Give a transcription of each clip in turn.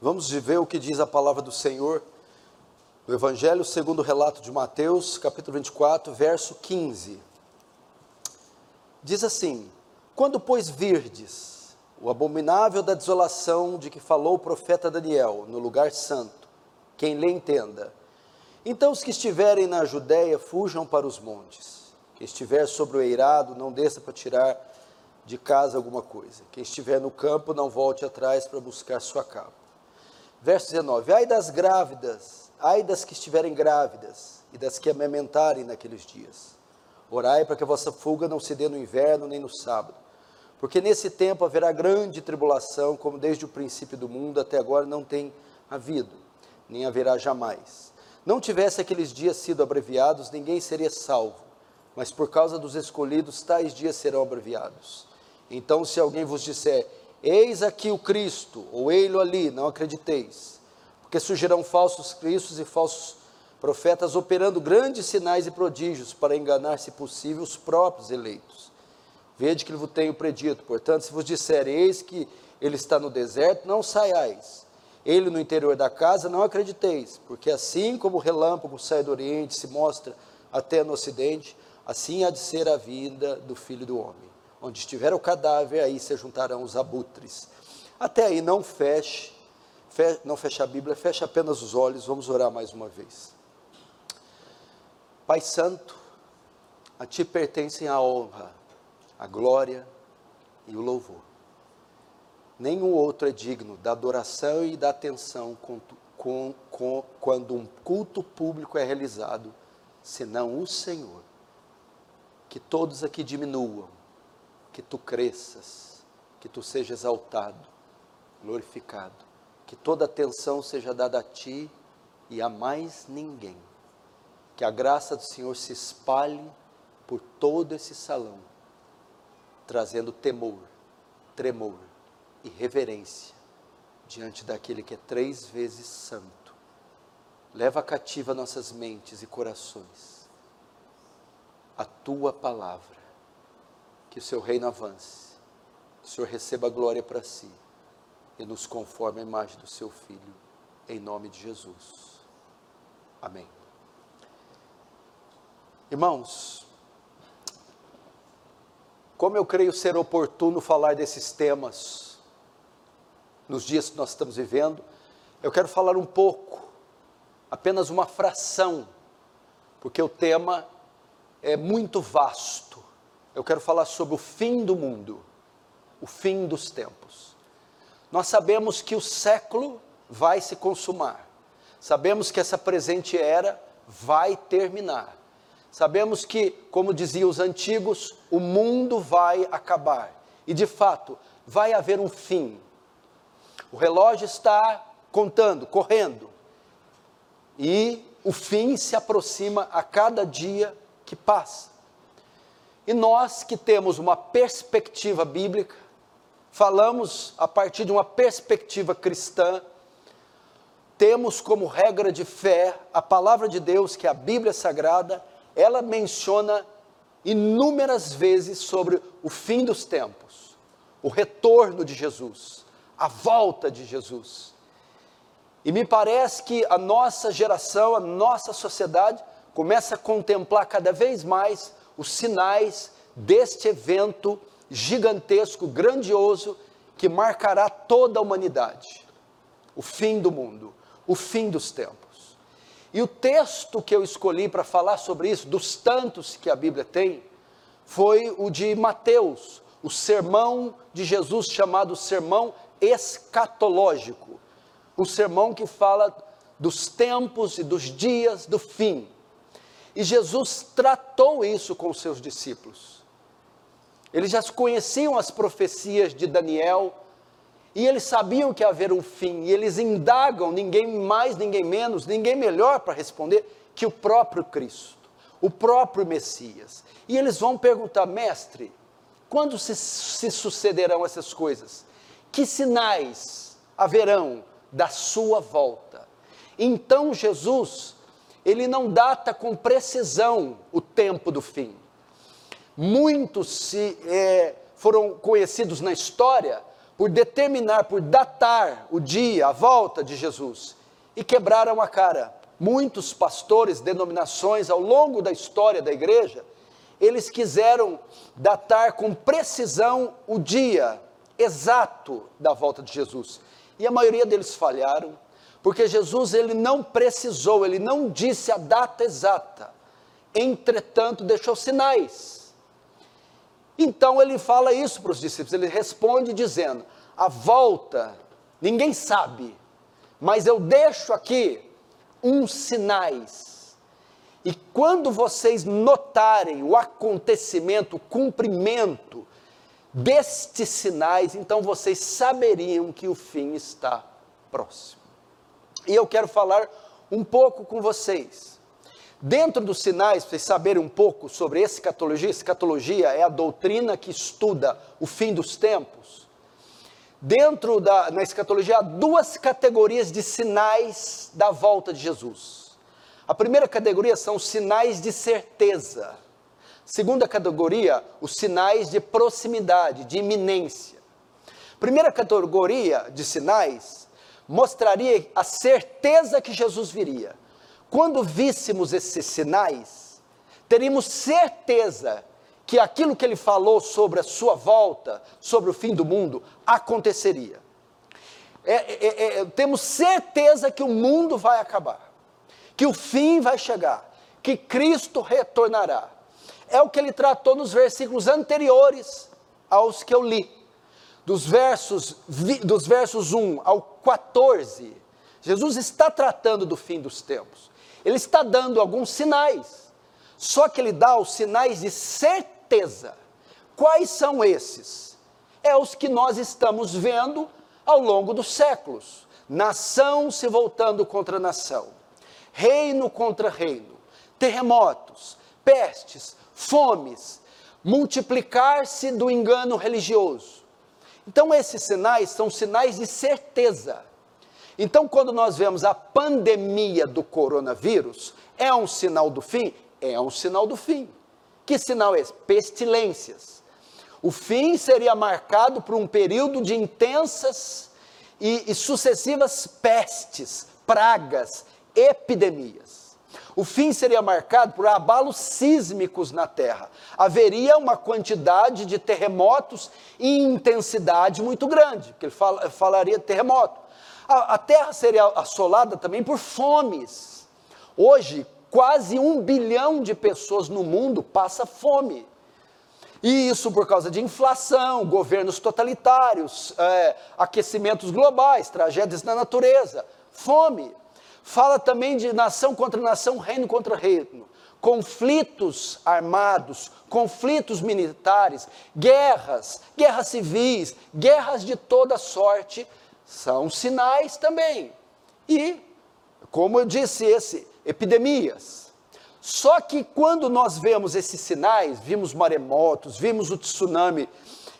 Vamos ver o que diz a palavra do Senhor no Evangelho segundo o relato de Mateus, capítulo 24, verso 15. Diz assim: Quando, pois, virdes o abominável da desolação de que falou o profeta Daniel no lugar santo, quem lhe entenda. Então os que estiverem na Judéia fujam para os montes. Quem estiver sobre o eirado, não desça para tirar de casa alguma coisa. Quem estiver no campo, não volte atrás para buscar sua capa. Verso 19: Ai das grávidas, ai das que estiverem grávidas e das que amamentarem naqueles dias. Orai para que a vossa fuga não se dê no inverno nem no sábado, porque nesse tempo haverá grande tribulação, como desde o princípio do mundo até agora não tem havido, nem haverá jamais. Não tivesse aqueles dias sido abreviados, ninguém seria salvo, mas por causa dos escolhidos, tais dias serão abreviados. Então, se alguém vos disser, Eis aqui o Cristo, ou ele ali, não acrediteis, porque surgirão falsos cristos e falsos profetas operando grandes sinais e prodígios para enganar, se possível, os próprios eleitos. Vede que vos tenho predito, portanto, se vos disserem, eis que ele está no deserto, não saiais. Ele no interior da casa, não acrediteis, porque assim como o relâmpago sai do oriente, se mostra até no ocidente, assim há de ser a vinda do Filho do Homem. Onde estiver o cadáver, aí se juntarão os abutres. Até aí não feche, não feche a Bíblia, feche apenas os olhos, vamos orar mais uma vez. Pai Santo, a Ti pertencem a honra, a glória e o louvor. Nenhum outro é digno da adoração e da atenção com, com, com, quando um culto público é realizado, senão o Senhor. Que todos aqui diminuam que tu cresças, que tu seja exaltado, glorificado, que toda atenção seja dada a ti e a mais ninguém. Que a graça do Senhor se espalhe por todo esse salão, trazendo temor, tremor e reverência diante daquele que é três vezes santo. Leva cativa nossas mentes e corações a tua palavra que o seu reino avance, que o Senhor receba glória para si e nos conforme a imagem do seu Filho, em nome de Jesus. Amém. Irmãos, como eu creio ser oportuno falar desses temas nos dias que nós estamos vivendo, eu quero falar um pouco, apenas uma fração, porque o tema é muito vasto eu quero falar sobre o fim do mundo, o fim dos tempos. Nós sabemos que o século vai se consumar, sabemos que essa presente era vai terminar, sabemos que, como diziam os antigos, o mundo vai acabar, e de fato, vai haver um fim. O relógio está contando, correndo, e o fim se aproxima a cada dia que passa. E nós que temos uma perspectiva bíblica, falamos a partir de uma perspectiva cristã, temos como regra de fé a palavra de Deus, que é a Bíblia Sagrada, ela menciona inúmeras vezes sobre o fim dos tempos, o retorno de Jesus, a volta de Jesus. E me parece que a nossa geração, a nossa sociedade, começa a contemplar cada vez mais os sinais deste evento gigantesco, grandioso, que marcará toda a humanidade. O fim do mundo, o fim dos tempos. E o texto que eu escolhi para falar sobre isso, dos tantos que a Bíblia tem, foi o de Mateus, o sermão de Jesus chamado Sermão Escatológico. Um sermão que fala dos tempos e dos dias do fim. E Jesus tratou isso com os seus discípulos. Eles já conheciam as profecias de Daniel e eles sabiam que haver um fim, e eles indagam, ninguém mais, ninguém menos, ninguém melhor para responder que o próprio Cristo, o próprio Messias. E eles vão perguntar, mestre, quando se, se sucederão essas coisas? Que sinais haverão da sua volta? Então Jesus ele não data com precisão o tempo do fim. Muitos se, é, foram conhecidos na história por determinar, por datar o dia, a volta de Jesus, e quebraram a cara. Muitos pastores, denominações ao longo da história da igreja, eles quiseram datar com precisão o dia exato da volta de Jesus. E a maioria deles falharam, porque Jesus ele não precisou, ele não disse a data exata. Entretanto, deixou sinais. Então ele fala isso para os discípulos, ele responde dizendo: "A volta ninguém sabe, mas eu deixo aqui uns sinais. E quando vocês notarem o acontecimento, o cumprimento destes sinais, então vocês saberiam que o fim está próximo. E eu quero falar um pouco com vocês. Dentro dos sinais, para vocês saberem um pouco sobre escatologia, escatologia é a doutrina que estuda o fim dos tempos. Dentro da na escatologia há duas categorias de sinais da volta de Jesus. A primeira categoria são os sinais de certeza. Segunda categoria, os sinais de proximidade, de iminência. Primeira categoria de sinais mostraria a certeza que Jesus viria. Quando víssemos esses sinais, teríamos certeza que aquilo que ele falou sobre a sua volta, sobre o fim do mundo, aconteceria. É, é, é, temos certeza que o mundo vai acabar, que o fim vai chegar, que Cristo retornará é o que ele tratou nos versículos anteriores aos que eu li. Dos versos, dos versos 1 ao 14, Jesus está tratando do fim dos tempos. Ele está dando alguns sinais. Só que ele dá os sinais de certeza. Quais são esses? É os que nós estamos vendo ao longo dos séculos. Nação se voltando contra nação, reino contra reino, terremotos, pestes, fomes, multiplicar-se do engano religioso. Então, esses sinais são sinais de certeza. Então, quando nós vemos a pandemia do coronavírus, é um sinal do fim? É um sinal do fim. Que sinal é esse? Pestilências. O fim seria marcado por um período de intensas e, e sucessivas pestes, pragas, epidemias. O fim seria marcado por abalos sísmicos na Terra. Haveria uma quantidade de terremotos em intensidade muito grande, porque ele fala, falaria de terremoto. A, a Terra seria assolada também por fomes. Hoje, quase um bilhão de pessoas no mundo passa fome. E isso por causa de inflação, governos totalitários, é, aquecimentos globais, tragédias na natureza, fome. Fala também de nação contra nação, reino contra reino, conflitos armados, conflitos militares, guerras, guerras civis, guerras de toda sorte, são sinais também. E, como eu disse, esse, epidemias. Só que quando nós vemos esses sinais, vimos maremotos, vimos o tsunami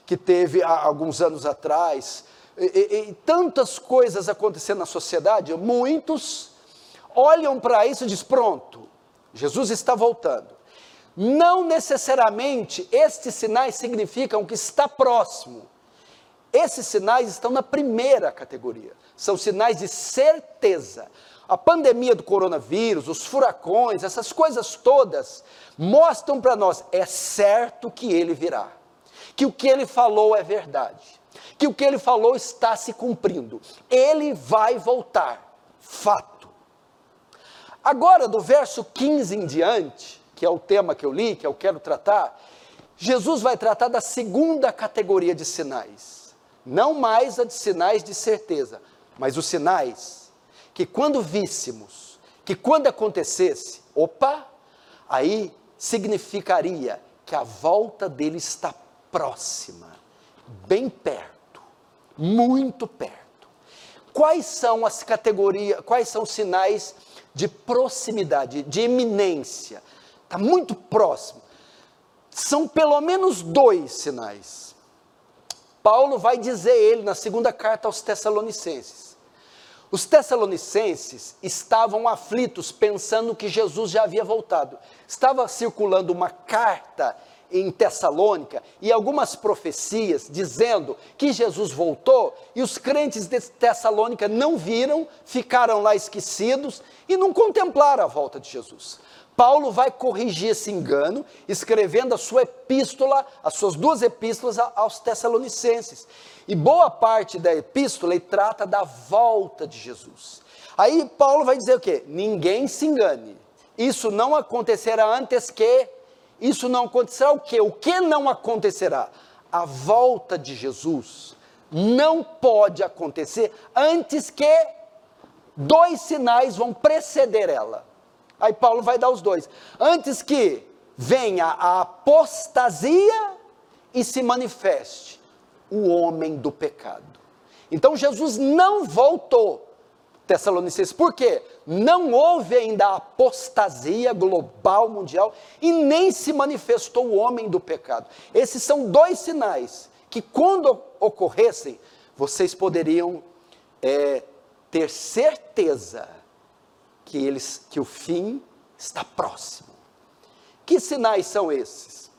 que teve há alguns anos atrás, e, e, e tantas coisas acontecendo na sociedade, muitos olham para isso e dizem: pronto, Jesus está voltando. Não necessariamente estes sinais significam que está próximo. Esses sinais estão na primeira categoria. São sinais de certeza. A pandemia do coronavírus, os furacões, essas coisas todas mostram para nós: é certo que ele virá. Que o que ele falou é verdade. Que o que ele falou está se cumprindo. Ele vai voltar. Fato. Agora, do verso 15 em diante, que é o tema que eu li, que eu quero tratar, Jesus vai tratar da segunda categoria de sinais. Não mais a de sinais de certeza, mas os sinais que quando víssemos, que quando acontecesse, opa, aí significaria que a volta dele está próxima, bem perto, muito perto. Quais são as categorias, quais são os sinais de proximidade, de eminência, está muito próximo. São pelo menos dois sinais. Paulo vai dizer ele na segunda carta aos Tessalonicenses. Os Tessalonicenses estavam aflitos, pensando que Jesus já havia voltado. Estava circulando uma carta em Tessalônica e algumas profecias dizendo que Jesus voltou e os crentes de Tessalônica não viram, ficaram lá esquecidos e não contemplaram a volta de Jesus. Paulo vai corrigir esse engano, escrevendo a sua epístola, as suas duas epístolas aos Tessalonicenses. E boa parte da epístola ele trata da volta de Jesus. Aí Paulo vai dizer o quê? Ninguém se engane. Isso não acontecerá antes que. Isso não acontecerá o quê? O que não acontecerá? A volta de Jesus não pode acontecer antes que dois sinais vão preceder ela. Aí Paulo vai dar os dois. Antes que venha a apostasia e se manifeste o homem do pecado. Então Jesus não voltou. Tessalonicenses, por quê? Não houve ainda a apostasia global mundial e nem se manifestou o homem do pecado. Esses são dois sinais que, quando ocorressem, vocês poderiam é, ter certeza que, eles, que o fim está próximo. Que sinais são esses?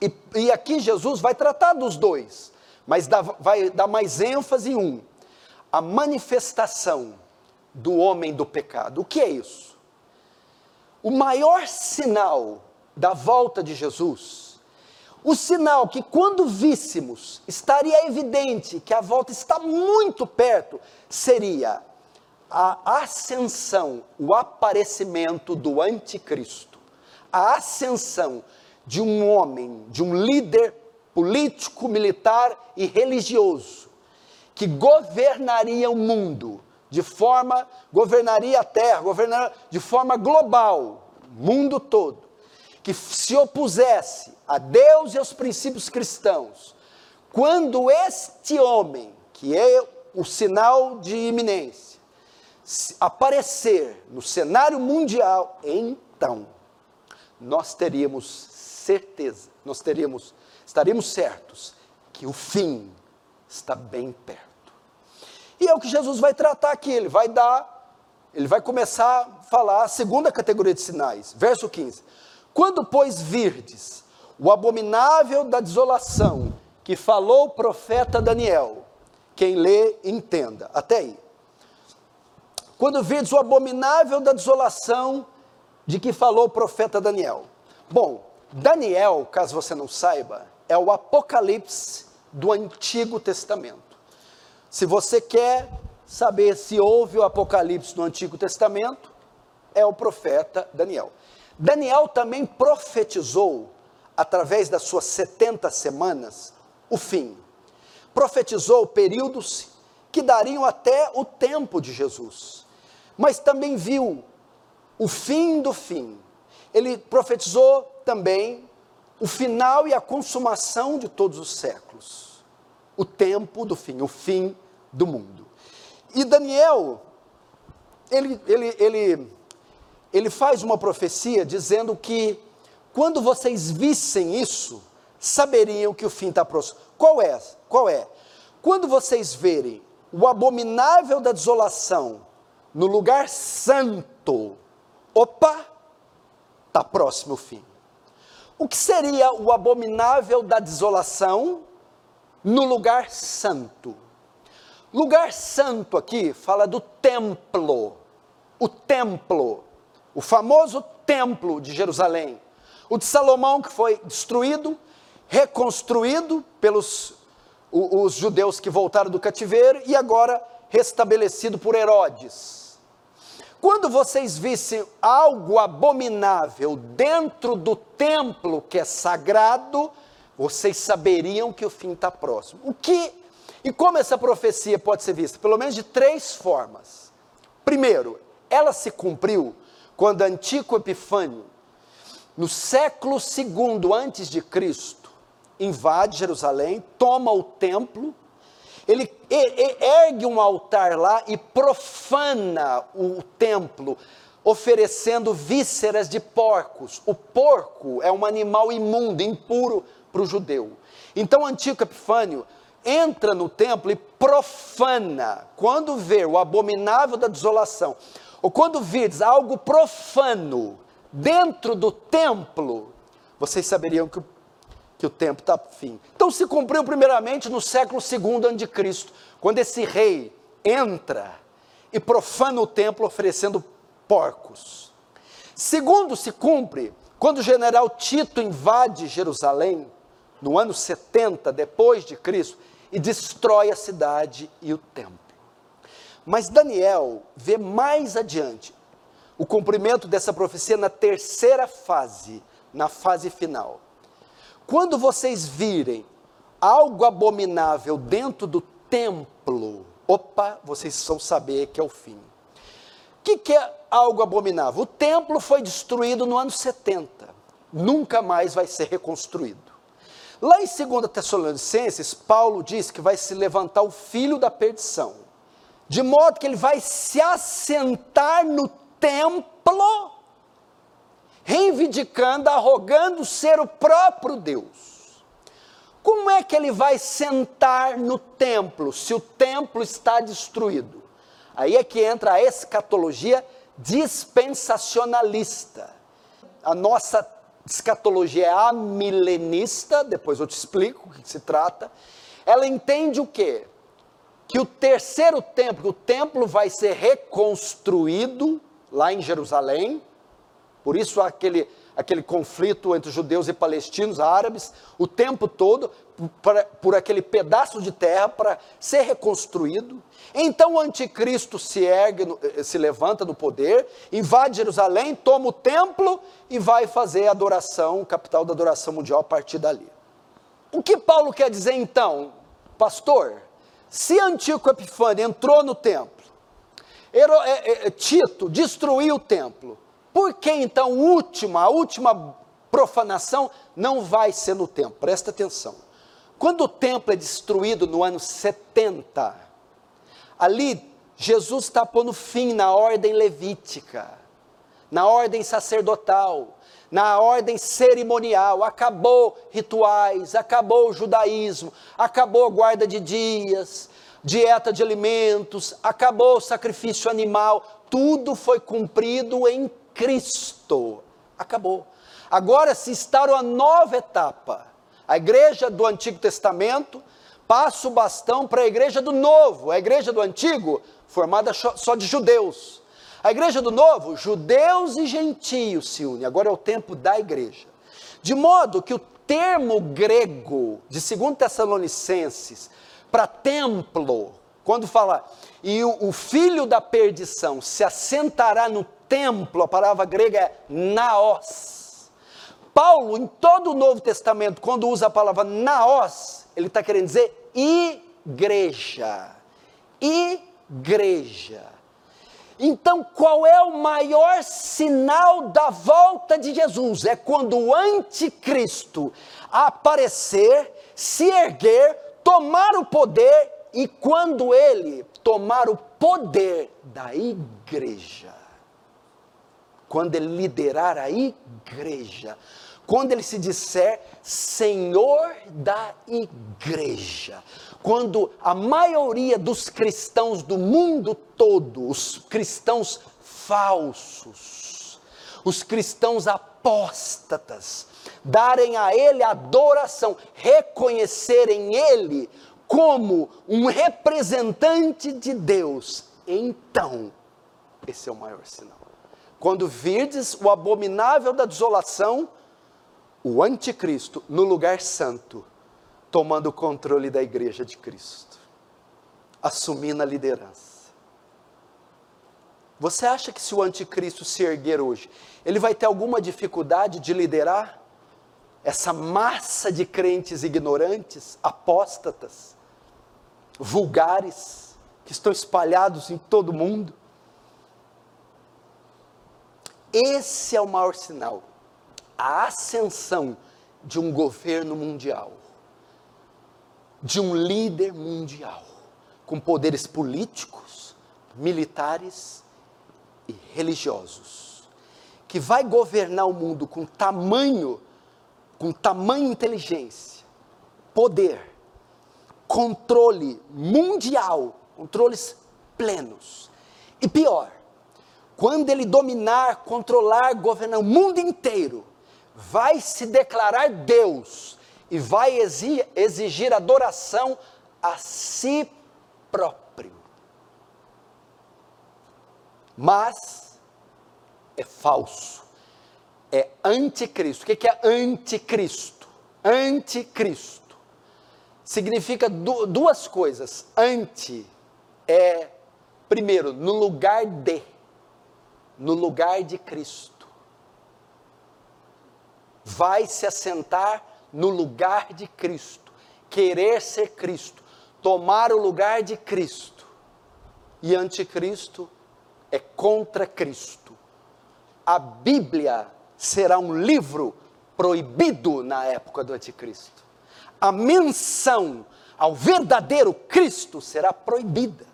E, e aqui Jesus vai tratar dos dois, mas dá, vai dar mais ênfase em um: a manifestação do homem do pecado. O que é isso? O maior sinal da volta de Jesus, o sinal que quando víssemos estaria evidente que a volta está muito perto, seria a ascensão, o aparecimento do anticristo, a ascensão de um homem, de um líder político, militar e religioso, que governaria o mundo de forma, governaria a terra, governaria de forma global, mundo todo, que se opusesse a Deus e aos princípios cristãos. Quando este homem, que é o sinal de iminência, aparecer no cenário mundial, então nós teríamos certeza, nós teríamos, estaríamos certos que o fim está bem perto. E é o que Jesus vai tratar aqui, ele vai dar, ele vai começar a falar a segunda categoria de sinais, verso 15. Quando, pois, virdes o abominável da desolação que falou o profeta Daniel, quem lê, entenda. Até aí. Quando virdes o abominável da desolação de que falou o profeta Daniel. Bom, Daniel, caso você não saiba, é o Apocalipse do Antigo Testamento. Se você quer saber se houve o Apocalipse no Antigo Testamento, é o profeta Daniel. Daniel também profetizou, através das suas 70 semanas, o fim. Profetizou períodos que dariam até o tempo de Jesus mas também viu o fim do fim. Ele profetizou também o final e a consumação de todos os séculos, o tempo do fim, o fim do mundo. E Daniel, ele, ele, ele, ele faz uma profecia dizendo que quando vocês vissem isso, saberiam que o fim está próximo. Qual é? Qual é? Quando vocês verem o abominável da desolação no lugar santo. Opa, está próximo o fim. O que seria o abominável da desolação no lugar santo? Lugar santo aqui fala do templo. O templo, o famoso templo de Jerusalém. O de Salomão que foi destruído, reconstruído pelos os judeus que voltaram do cativeiro e agora restabelecido por Herodes. Quando vocês vissem algo abominável dentro do templo que é sagrado, vocês saberiam que o fim está próximo. O que e como essa profecia pode ser vista? Pelo menos de três formas. Primeiro, ela se cumpriu quando Antico Epifânio, no século II antes de Cristo, invade Jerusalém, toma o templo ele ergue um altar lá e profana o templo, oferecendo vísceras de porcos. O porco é um animal imundo, impuro para o judeu. Então, o antigo Epifânio entra no templo e profana. Quando vê o abominável da desolação, ou quando vires algo profano dentro do templo, vocês saberiam que que o tempo está fim. Então se cumpriu primeiramente no século II a.C., quando esse rei entra e profana o templo oferecendo porcos. Segundo se cumpre quando o general Tito invade Jerusalém no ano 70 depois de Cristo e destrói a cidade e o templo. Mas Daniel vê mais adiante o cumprimento dessa profecia na terceira fase, na fase final. Quando vocês virem algo abominável dentro do templo, opa, vocês vão saber que é o fim. O que, que é algo abominável? O templo foi destruído no ano 70, nunca mais vai ser reconstruído. Lá em 2 Tessalonicenses, Paulo diz que vai se levantar o filho da perdição, de modo que ele vai se assentar no templo, reivindicando, arrogando ser o próprio Deus. Como é que ele vai sentar no templo se o templo está destruído? Aí é que entra a escatologia dispensacionalista. A nossa escatologia é amilenista, depois eu te explico o que se trata. Ela entende o quê? Que o terceiro templo, o templo vai ser reconstruído lá em Jerusalém, por isso aquele, aquele conflito entre judeus e palestinos, árabes, o tempo todo, por, por aquele pedaço de terra para ser reconstruído. Então o anticristo se ergue, eh, se levanta no poder, invade Jerusalém, toma o templo e vai fazer a adoração, capital da adoração mundial a partir dali. O que Paulo quer dizer então, pastor? Se Antíoco Epifânio entrou no templo, é, é, Tito destruiu o templo. Por que então última, a última profanação não vai ser no templo? Presta atenção. Quando o templo é destruído no ano 70, ali Jesus está pondo fim na ordem levítica, na ordem sacerdotal, na ordem cerimonial, acabou rituais, acabou o judaísmo, acabou a guarda de dias, dieta de alimentos, acabou o sacrifício animal, tudo foi cumprido em Cristo. Acabou. Agora se instaura uma nova etapa. A igreja do Antigo Testamento passa o bastão para a igreja do Novo. A igreja do Antigo, formada só de judeus. A igreja do Novo, judeus e gentios se unem. Agora é o tempo da igreja. De modo que o termo grego de 2 Tessalonicenses para templo, quando fala, e o, o, filho da perdição se assentará no templo, a palavra grega é naos. Paulo, em todo o Novo Testamento, quando usa a palavra naos, ele está querendo dizer igreja. Igreja. Então, qual é o maior sinal da volta de Jesus? É quando o anticristo aparecer, se erguer, tomar o poder e quando ele tomar o poder da igreja, quando ele liderar a igreja, quando ele se disser Senhor da igreja, quando a maioria dos cristãos do mundo todo, os cristãos falsos, os cristãos apóstatas, darem a Ele adoração, reconhecerem Ele como um representante de Deus, então, esse é o maior sinal. Quando virdes o abominável da desolação, o anticristo no lugar santo, tomando o controle da igreja de Cristo, assumindo a liderança. Você acha que se o anticristo se erguer hoje, ele vai ter alguma dificuldade de liderar? essa massa de crentes ignorantes, apóstatas, vulgares, que estão espalhados em todo o mundo. Esse é o maior sinal, a ascensão de um governo mundial, de um líder mundial, com poderes políticos, militares e religiosos, que vai governar o mundo com tamanho com tamanha inteligência, poder, controle mundial, controles plenos. E pior, quando ele dominar, controlar, governar o mundo inteiro, vai se declarar Deus e vai exigir adoração a si próprio. Mas é falso, é anticristo. O que é anticristo? Anticristo significa duas coisas. Anti é, primeiro, no lugar de, no lugar de Cristo. Vai se assentar no lugar de Cristo, querer ser Cristo, tomar o lugar de Cristo. E anticristo é contra Cristo. A Bíblia será um livro proibido na época do anticristo. A menção ao verdadeiro Cristo será proibida.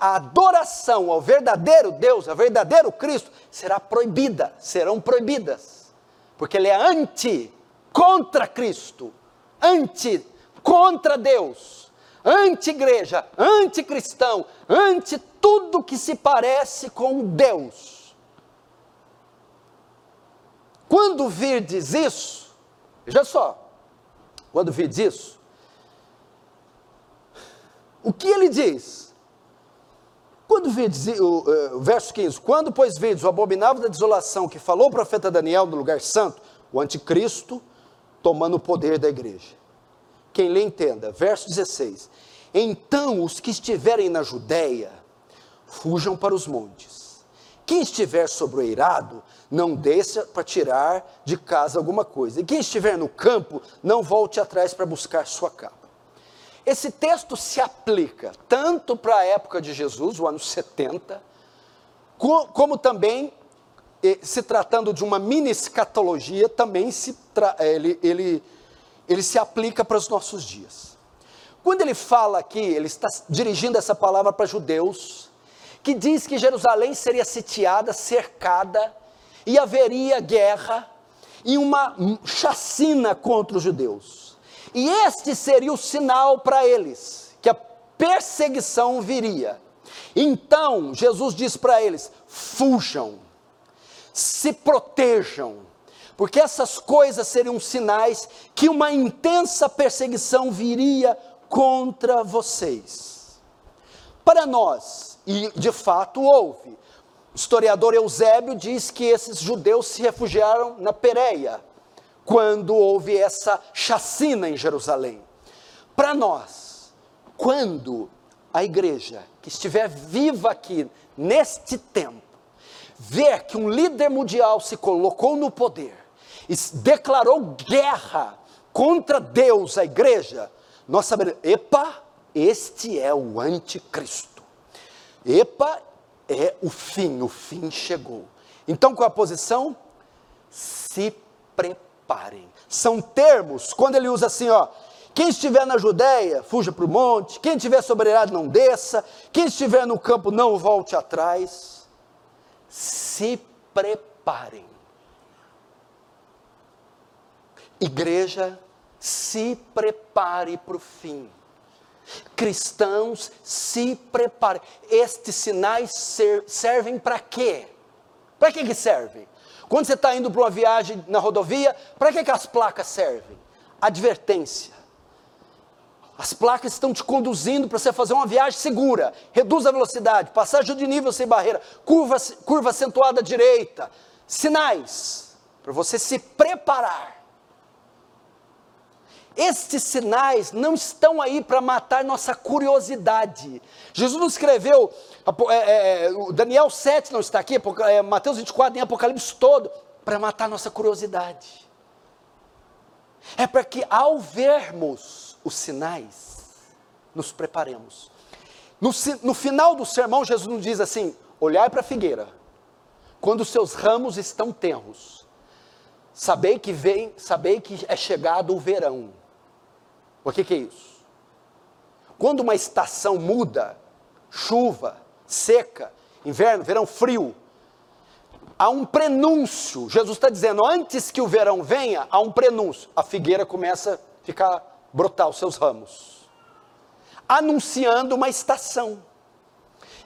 A adoração ao verdadeiro Deus, ao verdadeiro Cristo, será proibida, serão proibidas, porque ele é anti, contra Cristo, anti, contra Deus, anti-igreja, anticristão, anti tudo que se parece com Deus. Quando virdes isso, veja só, quando virdes isso, o que ele diz? Quando virdes, o, o verso 15, quando pois virdes o abominável da desolação que falou o profeta Daniel no lugar santo, o anticristo tomando o poder da igreja. Quem lê entenda, verso 16. Então os que estiverem na Judéia, fujam para os montes. Quem estiver sobre o eirado, não desça para tirar de casa alguma coisa. E quem estiver no campo, não volte atrás para buscar sua capa. Esse texto se aplica tanto para a época de Jesus, o ano 70, como também, se tratando de uma mini escatologia, também se ele, ele, ele se aplica para os nossos dias. Quando ele fala aqui, ele está dirigindo essa palavra para judeus, que diz que Jerusalém seria sitiada, cercada, e haveria guerra e uma chacina contra os judeus. E este seria o sinal para eles, que a perseguição viria. Então, Jesus diz para eles: fujam, se protejam, porque essas coisas seriam sinais que uma intensa perseguição viria contra vocês. Para nós, e de fato houve, o historiador Eusébio diz que esses judeus se refugiaram na Pérea, quando houve essa chacina em Jerusalém. Para nós, quando a igreja que estiver viva aqui neste tempo, ver que um líder mundial se colocou no poder e declarou guerra contra Deus, a igreja, nós saberemos, epa, este é o anticristo. Epa, é o fim, o fim chegou. Então, qual é a posição? Se São termos, quando ele usa assim, ó, quem estiver na Judéia, fuja para o monte, quem estiver sobre a não desça, quem estiver no campo, não volte atrás. Se preparem. Igreja, se prepare para o fim. Cristãos, se preparem. Estes sinais ser, servem para quê? Para que, que servem? Quando você está indo para uma viagem na rodovia, para que, que as placas servem? Advertência. As placas estão te conduzindo para você fazer uma viagem segura. Reduz a velocidade, passagem de nível sem barreira, curva, curva acentuada à direita. Sinais para você se preparar. Estes sinais não estão aí para matar nossa curiosidade. Jesus não escreveu, é, é, é Daniel 7 não está aqui, é, Mateus 24, nem Apocalipse todo, para matar nossa curiosidade. É para que ao vermos os sinais, nos preparemos. No, no final do sermão, Jesus nos diz assim: olhai para a figueira, quando seus ramos estão tenros, sabei que vem, sabei que é chegado o verão o que, que é isso? Quando uma estação muda, chuva, seca, inverno, verão, frio, há um prenúncio. Jesus está dizendo, antes que o verão venha, há um prenúncio. A figueira começa a ficar, brotar os seus ramos, anunciando uma estação.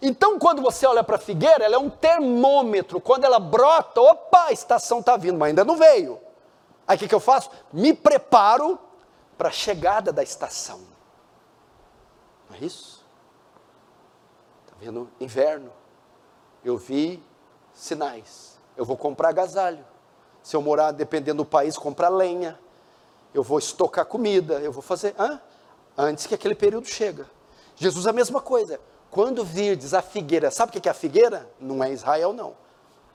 Então, quando você olha para a figueira, ela é um termômetro. Quando ela brota, opa, a estação está vindo, mas ainda não veio. Aí o que, que eu faço? Me preparo para a chegada da estação. Não é isso? Está vendo? Inverno. Eu vi sinais. Eu vou comprar agasalho. Se eu morar, dependendo do país, comprar lenha. Eu vou estocar comida. Eu vou fazer. Hã? Antes que aquele período chega. Jesus a mesma coisa. Quando virdes a figueira, sabe o que é a figueira? Não é Israel, não.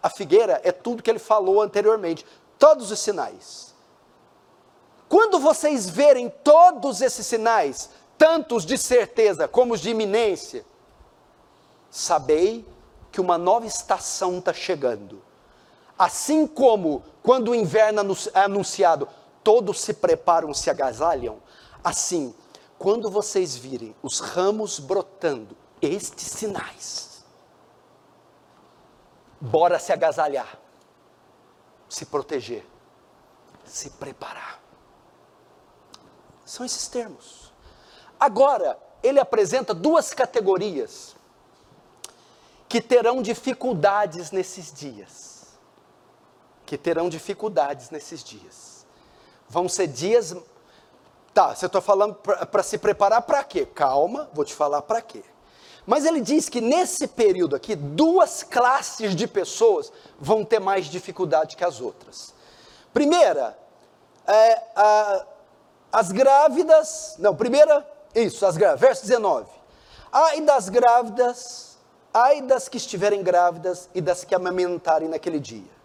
A figueira é tudo que ele falou anteriormente. Todos os sinais. Quando vocês verem todos esses sinais, tanto os de certeza como os de iminência, sabei que uma nova estação está chegando. Assim como quando o inverno é anunciado, todos se preparam, se agasalham, assim, quando vocês virem os ramos brotando, estes sinais, bora se agasalhar, se proteger, se preparar. São esses termos. Agora, ele apresenta duas categorias que terão dificuldades nesses dias. Que terão dificuldades nesses dias. Vão ser dias. Tá, você está falando para se preparar para quê? Calma, vou te falar para quê. Mas ele diz que nesse período aqui, duas classes de pessoas vão ter mais dificuldade que as outras. Primeira, é, a, as grávidas, não, primeira, isso, as grávidas, verso 19. Ai das grávidas, ai das que estiverem grávidas e das que amamentarem naquele dia.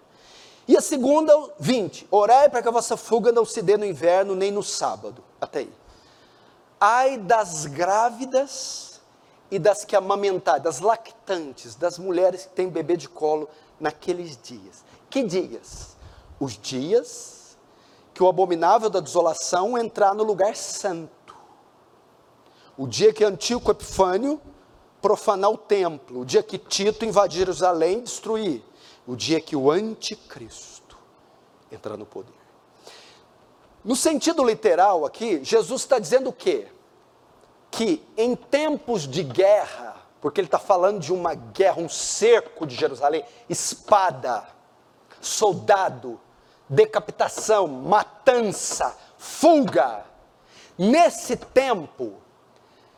E a segunda, 20. Orai para que a vossa fuga não se dê no inverno nem no sábado. Até aí. Ai das grávidas e das que amamentarem, das lactantes, das mulheres que têm bebê de colo naqueles dias. Que dias? Os dias que o abominável da desolação entrar no lugar santo. O dia que Antíoco Epifânio profanar o templo, o dia que Tito invadir Jerusalém e destruir, o dia que o anticristo entrar no poder. No sentido literal aqui, Jesus está dizendo o quê? Que em tempos de guerra, porque ele está falando de uma guerra, um cerco de Jerusalém, espada, soldado, decapitação, matança, fuga. Nesse tempo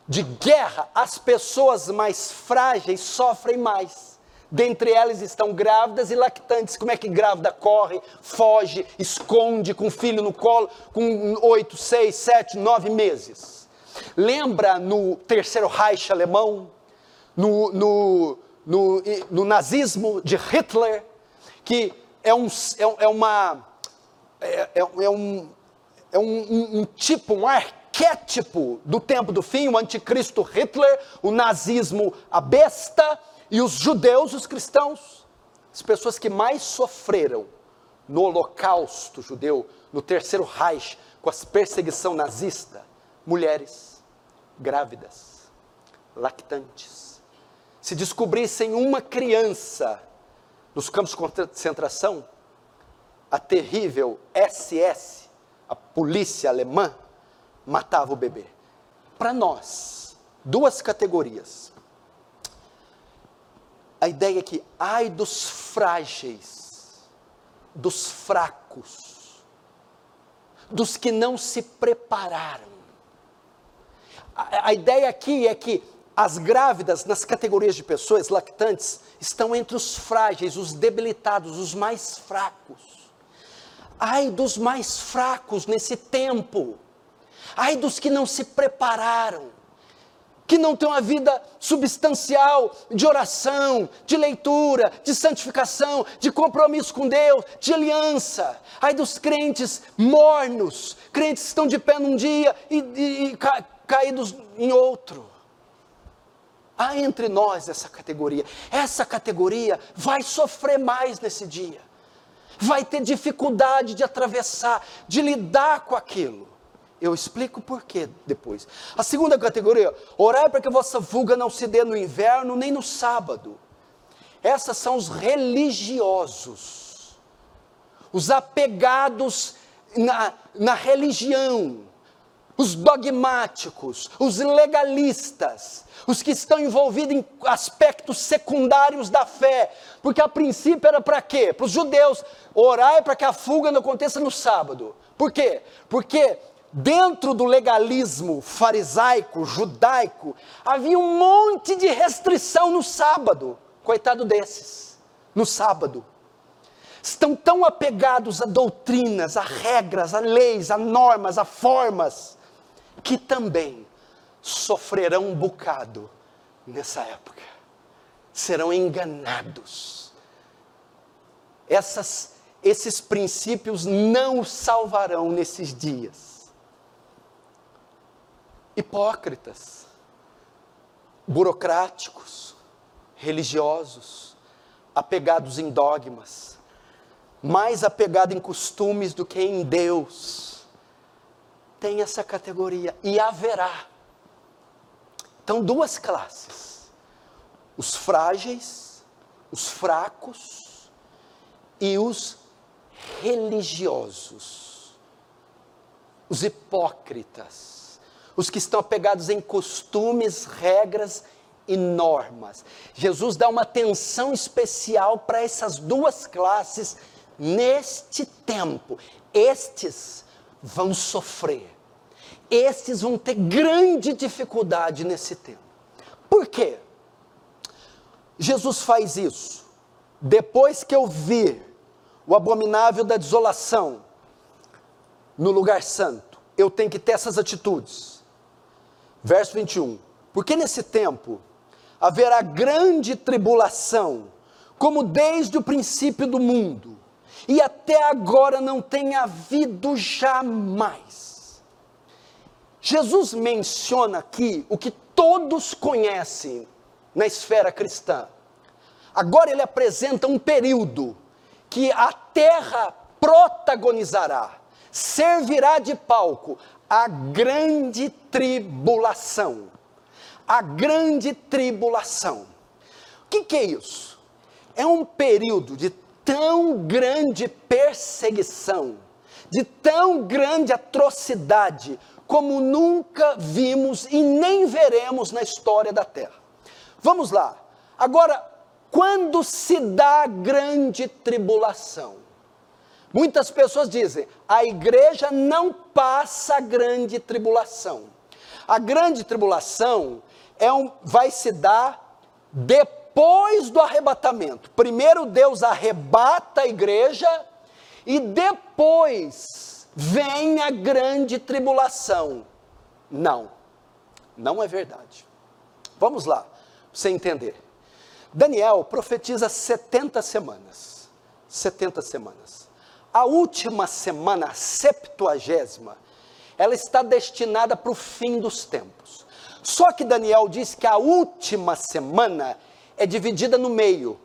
de guerra, as pessoas mais frágeis sofrem mais. Dentre elas estão grávidas e lactantes. Como é que grávida corre, foge, esconde com o filho no colo com oito, seis, sete, nove meses? Lembra no terceiro Reich alemão, no, no, no, no nazismo de Hitler, que é, um, é, é uma. É, é, é um, é um, um, um tipo, um arquétipo do tempo do fim, o anticristo Hitler, o nazismo, a besta, e os judeus, os cristãos, as pessoas que mais sofreram no holocausto judeu, no terceiro Reich, com a perseguição nazista, mulheres grávidas, lactantes. Se descobrissem uma criança nos campos de concentração, a terrível SS, a polícia alemã, matava o bebê. Para nós, duas categorias. A ideia é que, ai dos frágeis, dos fracos, dos que não se prepararam. A, a ideia aqui é que as grávidas, nas categorias de pessoas lactantes, estão entre os frágeis, os debilitados, os mais fracos. Ai dos mais fracos nesse tempo. Ai dos que não se prepararam, que não têm uma vida substancial de oração, de leitura, de santificação, de compromisso com Deus, de aliança. Ai dos crentes mornos, crentes que estão de pé num dia e, e, e ca, caídos em outro. Há entre nós essa categoria. Essa categoria vai sofrer mais nesse dia. Vai ter dificuldade de atravessar, de lidar com aquilo. Eu explico por quê depois. A segunda categoria, orar para que vossa fuga não se dê no inverno nem no sábado. Essas são os religiosos, os apegados na, na religião, os dogmáticos, os legalistas, os que estão envolvidos em aspectos secundários da fé, porque a princípio era para quê? Para os judeus, orar para que a fuga não aconteça no sábado. Por quê? Porque dentro do legalismo farisaico, judaico, havia um monte de restrição no sábado. Coitado desses, no sábado. Estão tão apegados a doutrinas, a regras, a leis, a normas, a formas, que também sofrerão um bocado nessa época. Serão enganados. Essas, esses princípios não os salvarão nesses dias. Hipócritas, burocráticos, religiosos, apegados em dogmas, mais apegados em costumes do que em Deus. Tem essa categoria e haverá. Então, duas classes: os frágeis, os fracos e os religiosos, os hipócritas, os que estão apegados em costumes, regras e normas. Jesus dá uma atenção especial para essas duas classes neste tempo. Estes vão sofrer. Estes vão ter grande dificuldade nesse tempo. Por quê? Jesus faz isso. Depois que eu vir o abominável da desolação no lugar santo, eu tenho que ter essas atitudes. Verso 21. Porque nesse tempo haverá grande tribulação, como desde o princípio do mundo, e até agora não tem havido jamais. Jesus menciona aqui o que todos conhecem na esfera cristã. Agora ele apresenta um período que a terra protagonizará, servirá de palco a grande tribulação a grande tribulação. O que, que é isso? É um período de tão grande perseguição, de tão grande atrocidade, como nunca vimos e nem veremos na história da Terra. Vamos lá. Agora, quando se dá grande tribulação? Muitas pessoas dizem: a igreja não passa grande tribulação. A grande tribulação é um, vai se dar depois do arrebatamento. Primeiro Deus arrebata a igreja e depois vem a grande tribulação. Não, não é verdade. Vamos lá, para você entender. Daniel profetiza 70 semanas. 70 semanas. A última semana, a septuagésima, ela está destinada para o fim dos tempos. Só que Daniel diz que a última semana é dividida no meio,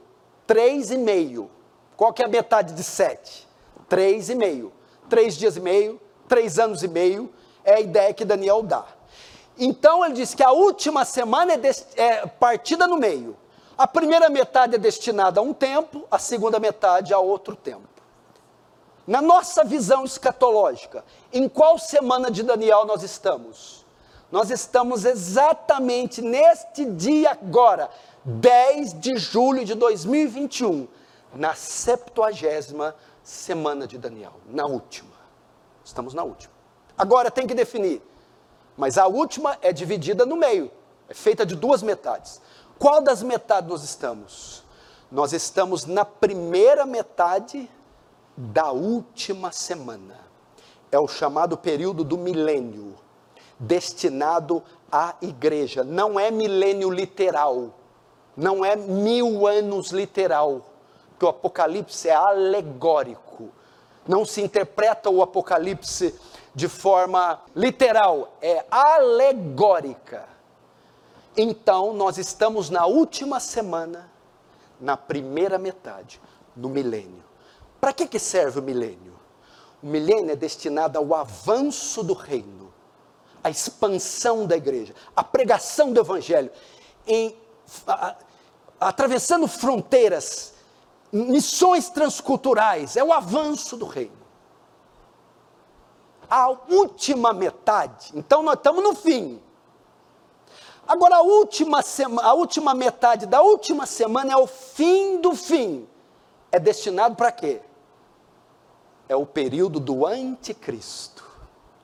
três e meio. Qual que é a metade de sete? Três e meio. Três dias e meio, três anos e meio, é a ideia que Daniel dá. Então ele diz que a última semana é, é partida no meio. A primeira metade é destinada a um tempo, a segunda metade a outro tempo. Na nossa visão escatológica, em qual semana de Daniel nós estamos? Nós estamos exatamente neste dia agora, 10 de julho de 2021, na 70 semana de Daniel, na última. Estamos na última. Agora tem que definir, mas a última é dividida no meio, é feita de duas metades. Qual das metades nós estamos? Nós estamos na primeira metade da última semana. É o chamado período do milênio destinado à igreja. Não é milênio literal, não é mil anos literal, que o Apocalipse é alegórico. Não se interpreta o Apocalipse de forma literal, é alegórica. Então, nós estamos na última semana, na primeira metade, no milênio. Para que, que serve o milênio? O milênio é destinado ao avanço do reino a expansão da igreja, a pregação do evangelho, em, atravessando fronteiras, missões transculturais, é o avanço do reino. A última metade, então nós estamos no fim. Agora a última, sema, a última metade da última semana é o fim do fim. É destinado para quê? É o período do anticristo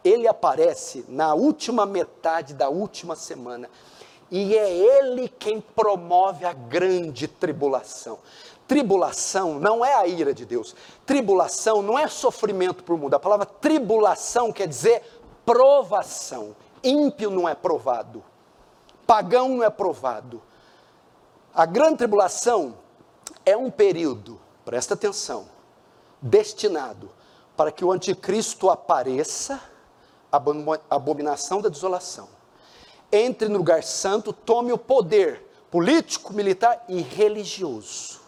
ele aparece na última metade da última semana. E é ele quem promove a grande tribulação. Tribulação não é a ira de Deus. Tribulação não é sofrimento por mundo. A palavra tribulação quer dizer provação. Ímpio não é provado. Pagão não é provado. A grande tribulação é um período, presta atenção, destinado para que o anticristo apareça, abominação da desolação, entre no lugar santo, tome o poder político, militar e religioso.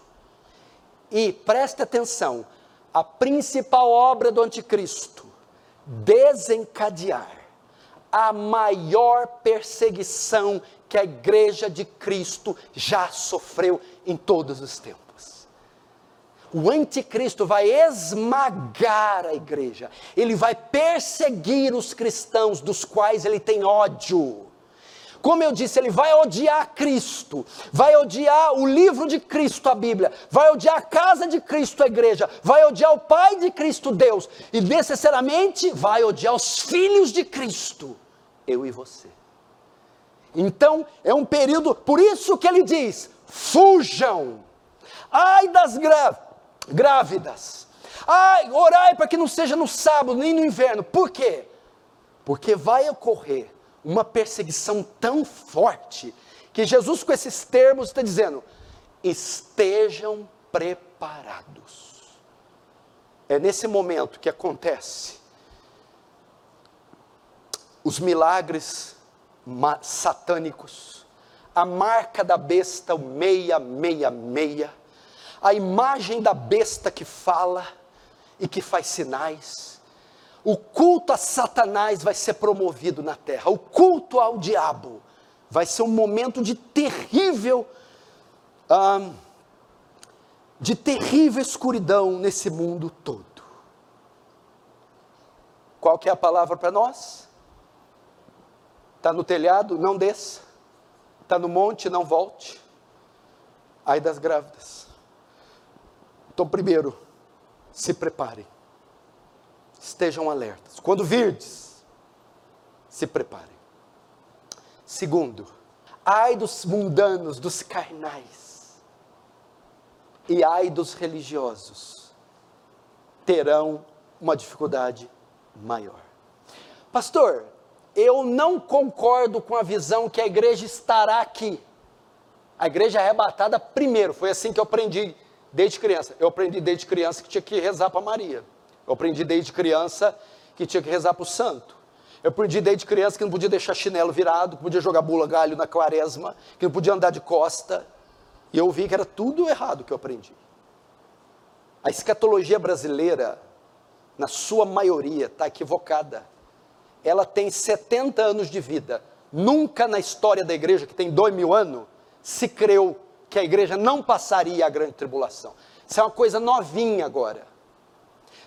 E preste atenção, a principal obra do anticristo, desencadear a maior perseguição que a igreja de Cristo já sofreu em todos os tempos. O anticristo vai esmagar a igreja, ele vai perseguir os cristãos dos quais ele tem ódio. Como eu disse, ele vai odiar Cristo, vai odiar o livro de Cristo, a Bíblia, vai odiar a casa de Cristo, a igreja, vai odiar o Pai de Cristo, Deus, e necessariamente vai odiar os filhos de Cristo, eu e você. Então, é um período, por isso que ele diz: fujam, ai das grávidas, ai, orai para que não seja no sábado nem no inverno, por quê? Porque vai ocorrer uma perseguição tão forte que Jesus, com esses termos, está dizendo: estejam preparados. É nesse momento que acontece os milagres satânicos, a marca da besta, o 666, a imagem da besta que fala e que faz sinais, o culto a Satanás vai ser promovido na terra, o culto ao diabo vai ser um momento de terrível, de terrível escuridão nesse mundo todo. Qual que é a palavra para nós? Está no telhado, não desça. Está no monte, não volte. Ai das grávidas. Então, primeiro, se preparem estejam alertas. Quando virdes, se preparem. Segundo, ai dos mundanos, dos carnais, e ai dos religiosos, terão uma dificuldade maior. Pastor, eu não concordo com a visão que a igreja estará aqui. A igreja é arrebatada primeiro, foi assim que eu aprendi desde criança. Eu aprendi desde criança que tinha que rezar para Maria. Eu aprendi desde criança que tinha que rezar para o santo. Eu aprendi desde criança que não podia deixar chinelo virado, que podia jogar bula galho na quaresma, que não podia andar de costa. E eu vi que era tudo errado que eu aprendi. A escatologia brasileira, na sua maioria, está equivocada. Ela tem 70 anos de vida. Nunca na história da igreja, que tem dois mil anos, se creu que a igreja não passaria a grande tribulação. Isso é uma coisa novinha agora.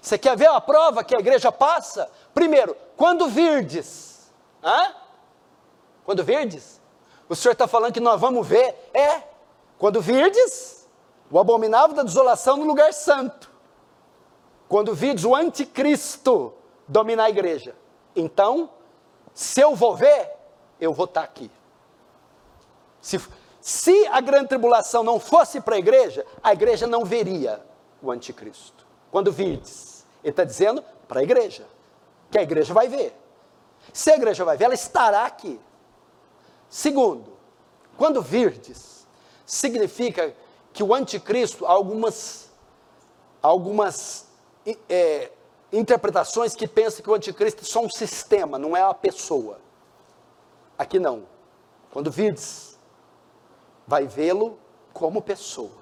Você quer ver a prova que a igreja passa? Primeiro, quando virdes. Hã? Quando virdes? O senhor está falando que nós vamos ver? É. Quando virdes, o abominável da desolação no lugar santo. Quando virdes o anticristo dominar a igreja. Então, se eu vou ver, eu vou estar tá aqui. Se, se a grande tribulação não fosse para a igreja, a igreja não veria o anticristo. Quando virdes. Ele está dizendo para a igreja, que a igreja vai ver. Se a igreja vai ver, ela estará aqui. Segundo, quando virdes, significa que o anticristo, algumas, algumas é, interpretações que pensam que o anticristo é só um sistema, não é uma pessoa. Aqui não. Quando virdes, vai vê-lo como pessoa.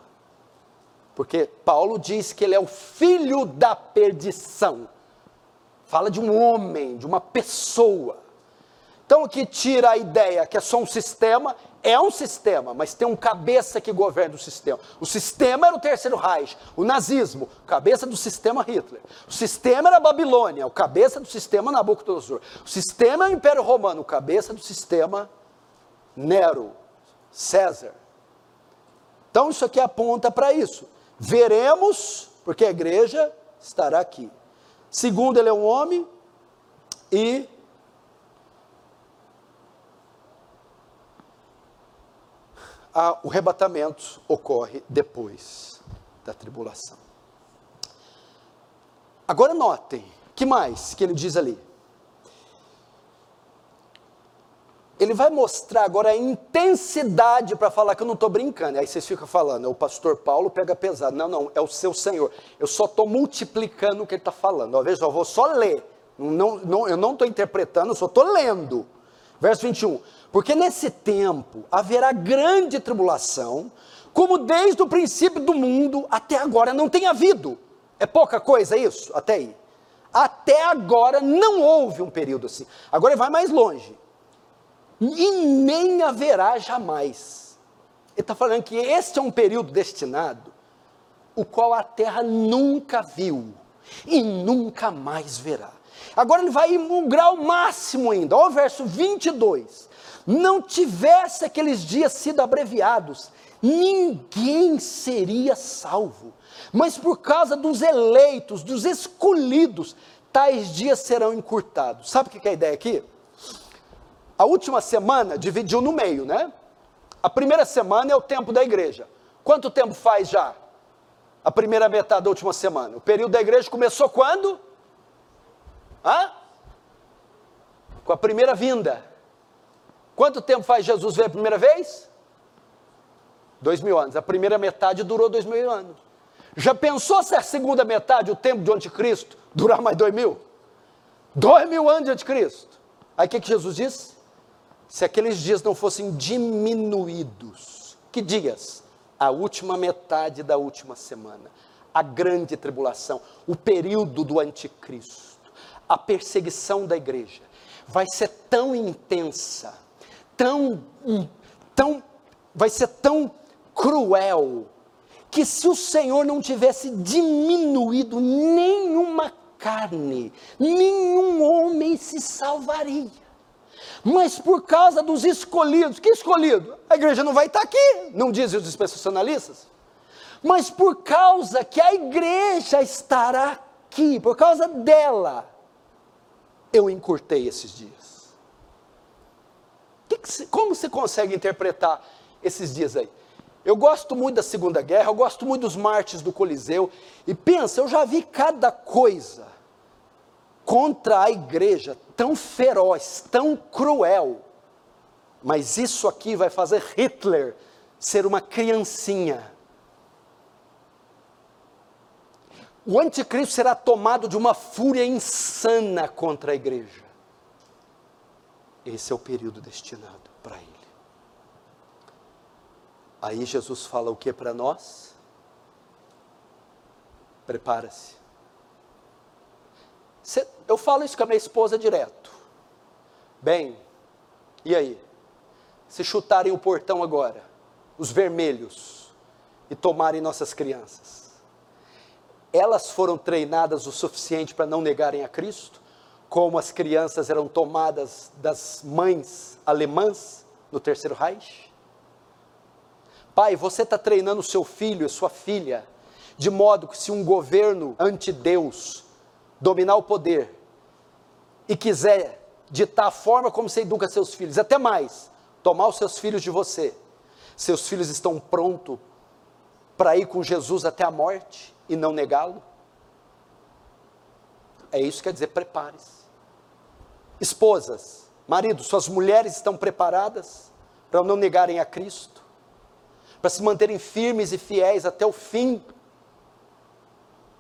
Porque Paulo diz que ele é o filho da perdição. Fala de um homem, de uma pessoa. Então aqui tira a ideia que é só um sistema, é um sistema, mas tem um cabeça que governa o sistema. O sistema era o terceiro Reich, o nazismo, cabeça do sistema Hitler. O sistema era a Babilônia, o cabeça do sistema Nabucodonosor. O sistema é o Império Romano, o cabeça do sistema Nero, César. Então isso aqui aponta para isso. Veremos, porque a igreja estará aqui. Segundo, ele é um homem, e a, o arrebatamento ocorre depois da tribulação. Agora notem, que mais que ele diz ali? Ele vai mostrar agora a intensidade para falar que eu não estou brincando. Aí vocês ficam falando, é o pastor Paulo pega pesado. Não, não, é o seu Senhor. Eu só estou multiplicando o que ele está falando. Ó, veja, eu vou só ler. Não, não, eu não estou interpretando, eu só estou lendo. Verso 21. Porque nesse tempo haverá grande tribulação, como desde o princípio do mundo até agora não tem havido. É pouca coisa isso? Até aí. Até agora não houve um período assim. Agora ele vai mais longe. E nem haverá jamais. Ele está falando que este é um período destinado, o qual a terra nunca viu e nunca mais verá. Agora ele vai um grau máximo ainda, olha o verso 22. Não tivesse aqueles dias sido abreviados, ninguém seria salvo. Mas por causa dos eleitos, dos escolhidos, tais dias serão encurtados. Sabe o que é a ideia aqui? A última semana dividiu no meio, né? A primeira semana é o tempo da igreja. Quanto tempo faz já? A primeira metade da última semana. O período da igreja começou quando? Hã? Com a primeira vinda. Quanto tempo faz Jesus veio a primeira vez? Dois mil anos. A primeira metade durou dois mil anos. Já pensou se a segunda metade, o tempo do anticristo, durar mais dois mil? Dois mil anos de anticristo. Aí o que, que Jesus disse? Se aqueles dias não fossem diminuídos, que dias? A última metade da última semana, a grande tribulação, o período do anticristo a perseguição da igreja vai ser tão intensa, tão, tão, vai ser tão cruel, que se o Senhor não tivesse diminuído nenhuma carne, nenhum homem se salvaria. Mas por causa dos escolhidos, que escolhido? A igreja não vai estar aqui, não dizem os especialistas. Mas por causa que a igreja estará aqui, por causa dela, eu encurtei esses dias. Que que, como você consegue interpretar esses dias aí? Eu gosto muito da Segunda Guerra, eu gosto muito dos mártires do Coliseu, e pensa, eu já vi cada coisa contra a igreja tão feroz, tão cruel, mas isso aqui vai fazer Hitler ser uma criancinha o anticristo será tomado de uma fúria insana contra a igreja. Esse é o período destinado para ele. Aí Jesus fala o que para nós? Prepara-se. Eu falo isso com a minha esposa direto. Bem, e aí? Se chutarem o portão agora, os vermelhos, e tomarem nossas crianças, elas foram treinadas o suficiente para não negarem a Cristo, como as crianças eram tomadas das mães alemãs no Terceiro Reich? Pai, você está treinando o seu filho e sua filha, de modo que se um governo anti-Deus dominar o poder e quiser ditar a forma como você educa seus filhos, até mais, tomar os seus filhos de você, seus filhos estão prontos para ir com Jesus até a morte? e não negá-lo? É isso que quer dizer, prepare-se. Esposas, maridos, suas mulheres estão preparadas para não negarem a Cristo, para se manterem firmes e fiéis até o fim.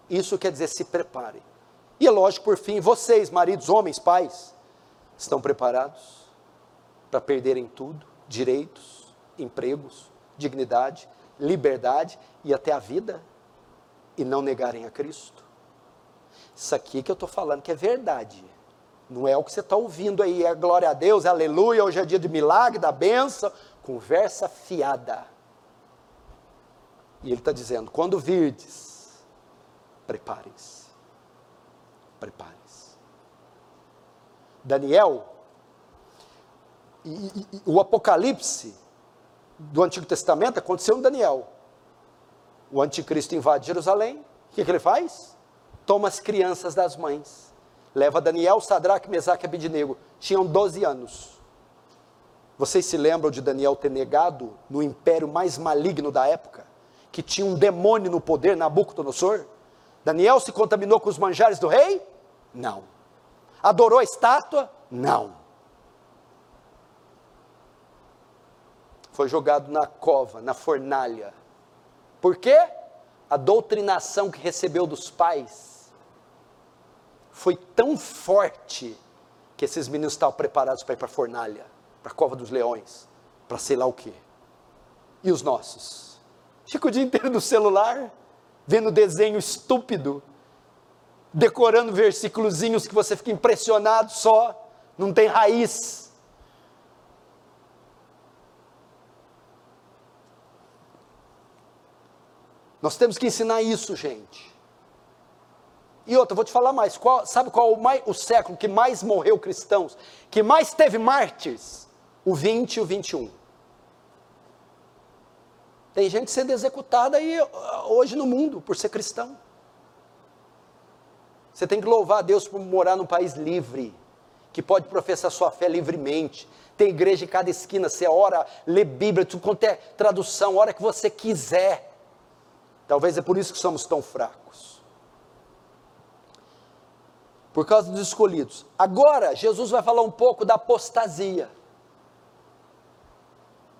Isso quer dizer, se preparem. E é lógico, por fim, vocês, maridos, homens, pais, estão preparados para perderem tudo: direitos, empregos, dignidade, liberdade e até a vida? e não negarem a Cristo. Isso aqui que eu estou falando que é verdade. Não é o que você está ouvindo aí, é glória a Deus, aleluia, hoje é dia de milagre, da benção. Conversa fiada. E ele está dizendo: quando virdes, preparem-se. Preparem-se. Daniel, e, e, o Apocalipse do Antigo Testamento aconteceu em Daniel o anticristo invade Jerusalém, o que, que ele faz? Toma as crianças das mães leva Daniel, Sadraque, Mesaque e Abidnego. Tinham 12 anos. Vocês se lembram de Daniel ter negado no império mais maligno da época? Que tinha um demônio no poder, Nabucodonosor? Daniel se contaminou com os manjares do rei? Não. Adorou a estátua? Não. Foi jogado na cova, na fornalha. Por quê? A doutrinação que recebeu dos pais foi tão forte que esses meninos estavam preparados para ir para a fornalha, para a cova dos leões, para sei lá o quê. E os nossos? Fica o dia inteiro no celular, vendo desenho estúpido, decorando versículozinhos que você fica impressionado só, não tem raiz. Nós temos que ensinar isso, gente. E outra, vou te falar mais. Qual, sabe qual o, mais, o século que mais morreu cristãos? Que mais teve mártires? O 20 e o 21. Tem gente sendo executada aí hoje no mundo por ser cristão. Você tem que louvar a Deus por morar num país livre, que pode professar sua fé livremente. Tem igreja em cada esquina, você ora, lê Bíblia, tudo quanto é tradução, hora que você quiser. Talvez é por isso que somos tão fracos. Por causa dos escolhidos. Agora, Jesus vai falar um pouco da apostasia,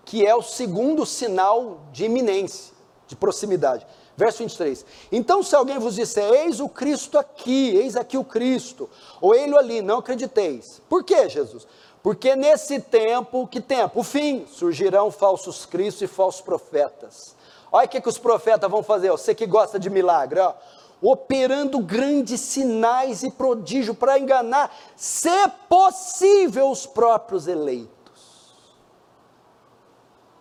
que é o segundo sinal de iminência, de proximidade. Verso 23. Então, se alguém vos disser, eis o Cristo aqui, eis aqui o Cristo, ou ele ali, não acrediteis. Por que, Jesus? Porque nesse tempo, que tempo? O fim, surgirão falsos cristos e falsos profetas. Olha o que, que os profetas vão fazer, você que gosta de milagre, ó, operando grandes sinais e prodígio para enganar, se possível, os próprios eleitos.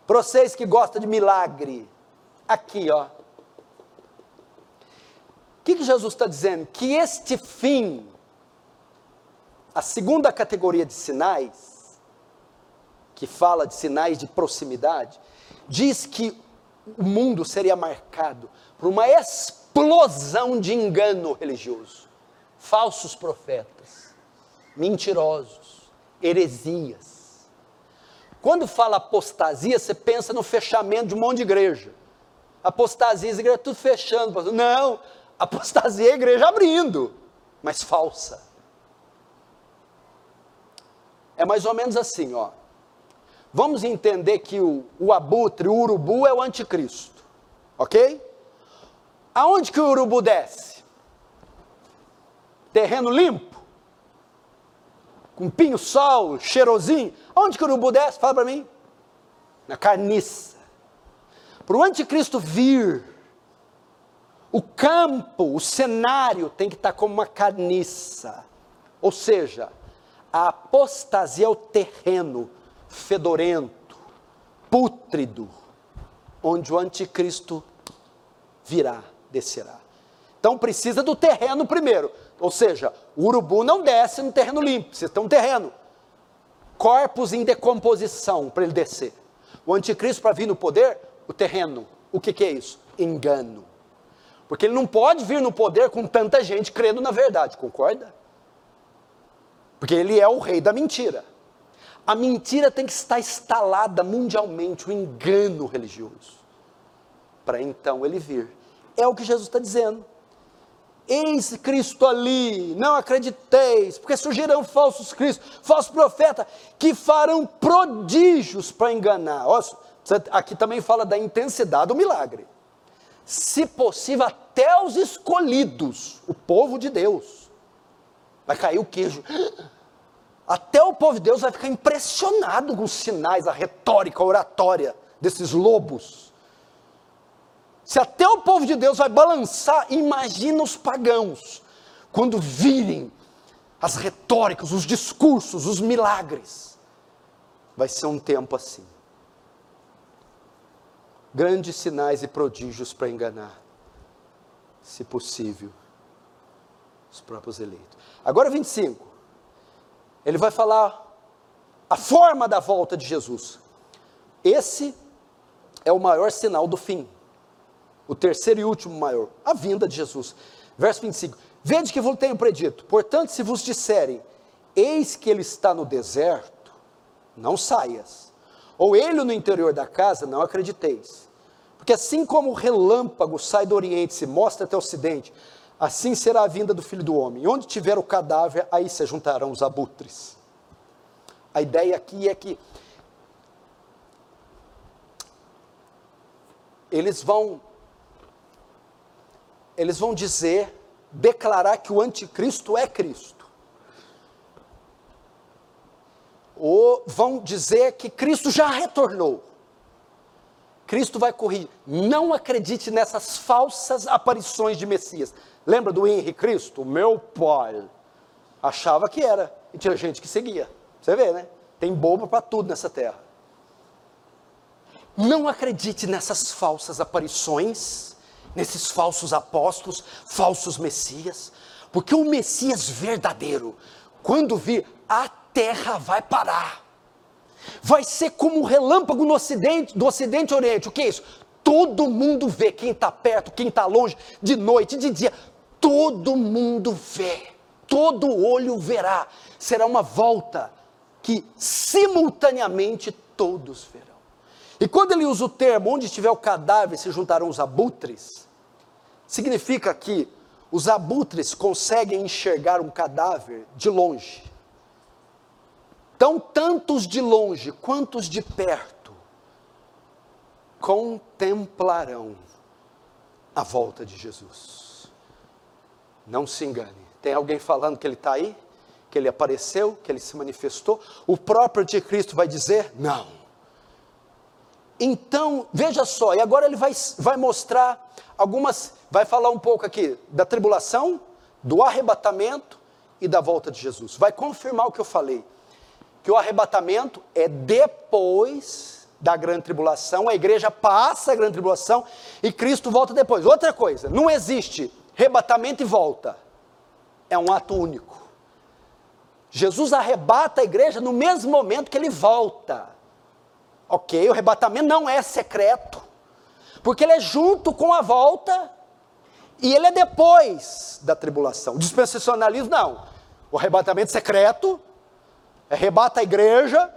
Para vocês que gostam de milagre, aqui, ó, que, que Jesus está dizendo? Que este fim, a segunda categoria de sinais, que fala de sinais de proximidade, diz que o mundo seria marcado por uma explosão de engano religioso, falsos profetas, mentirosos, heresias. Quando fala apostasia, você pensa no fechamento de um monte de igreja. Apostasia, as igrejas tudo fechando. Não, Apostasia é a igreja abrindo, mas falsa. É mais ou menos assim, ó. Vamos entender que o, o abutre, o urubu é o anticristo, ok? Aonde que o urubu desce? Terreno limpo? Com pinho-sol, cheirosinho? Aonde que o urubu desce? Fala para mim. Na carniça. Para o anticristo vir, o campo, o cenário tem que estar como uma carniça. Ou seja, a apostasia é o terreno fedorento, pútrido, onde o anticristo virá, descerá. Então precisa do terreno primeiro. Ou seja, o urubu não desce no terreno limpo, precisa ter um terreno. Corpos em decomposição para ele descer. O anticristo, para vir no poder, o terreno. O que, que é isso? Engano. Porque ele não pode vir no poder com tanta gente crendo na verdade, concorda? Porque ele é o rei da mentira. A mentira tem que estar instalada mundialmente, o engano religioso, para então ele vir. É o que Jesus está dizendo. Eis Cristo ali, não acrediteis, porque surgirão falsos cristos, falsos profetas, que farão prodígios para enganar. Olha, aqui também fala da intensidade do milagre se possível, até os escolhidos, o povo de Deus. Vai cair o queijo. Até o povo de Deus vai ficar impressionado com os sinais, a retórica, a oratória desses lobos. Se até o povo de Deus vai balançar, imagina os pagãos, quando virem as retóricas, os discursos, os milagres. Vai ser um tempo assim grandes sinais e prodígios para enganar, se possível, os próprios eleitos. Agora 25. Ele vai falar a forma da volta de Jesus. Esse é o maior sinal do fim. O terceiro e último maior, a vinda de Jesus. Verso 25: Vede que vos tenho predito. Portanto, se vos disserem, eis que ele está no deserto, não saias. Ou ele no interior da casa, não acrediteis. Porque assim como o relâmpago sai do oriente e se mostra até o ocidente, assim será a vinda do filho do homem. E onde tiver o cadáver, aí se juntarão os abutres. A ideia aqui é que eles vão eles vão dizer, declarar que o anticristo é Cristo. Ou vão dizer que Cristo já retornou. Cristo vai corrigir. Não acredite nessas falsas aparições de Messias. Lembra do Henri Cristo? Meu pai achava que era. E tinha gente que seguia. Você vê, né? Tem bobo para tudo nessa terra. Não acredite nessas falsas aparições nesses falsos apóstolos, falsos messias, porque o Messias verdadeiro, quando vir, a terra vai parar. Vai ser como um relâmpago no ocidente, do ocidente oriente. O que é isso? Todo mundo vê quem está perto, quem está longe, de noite, de dia. Todo mundo vê. Todo olho verá. Será uma volta que simultaneamente todos verão. E quando ele usa o termo, onde estiver o cadáver se juntarão os abutres, significa que os abutres conseguem enxergar um cadáver de longe. Então, tantos de longe quantos de perto contemplarão a volta de Jesus. Não se engane. Tem alguém falando que ele está aí? Que ele apareceu? Que ele se manifestou? O próprio anticristo vai dizer: não. Então, veja só, e agora ele vai, vai mostrar algumas, vai falar um pouco aqui da tribulação, do arrebatamento e da volta de Jesus. Vai confirmar o que eu falei, que o arrebatamento é depois da grande tribulação, a igreja passa a grande tribulação e Cristo volta depois. Outra coisa, não existe arrebatamento e volta, é um ato único. Jesus arrebata a igreja no mesmo momento que ele volta. Ok, o arrebatamento não é secreto, porque ele é junto com a volta e ele é depois da tribulação. Dispensacionalismo não. O arrebatamento secreto arrebata a igreja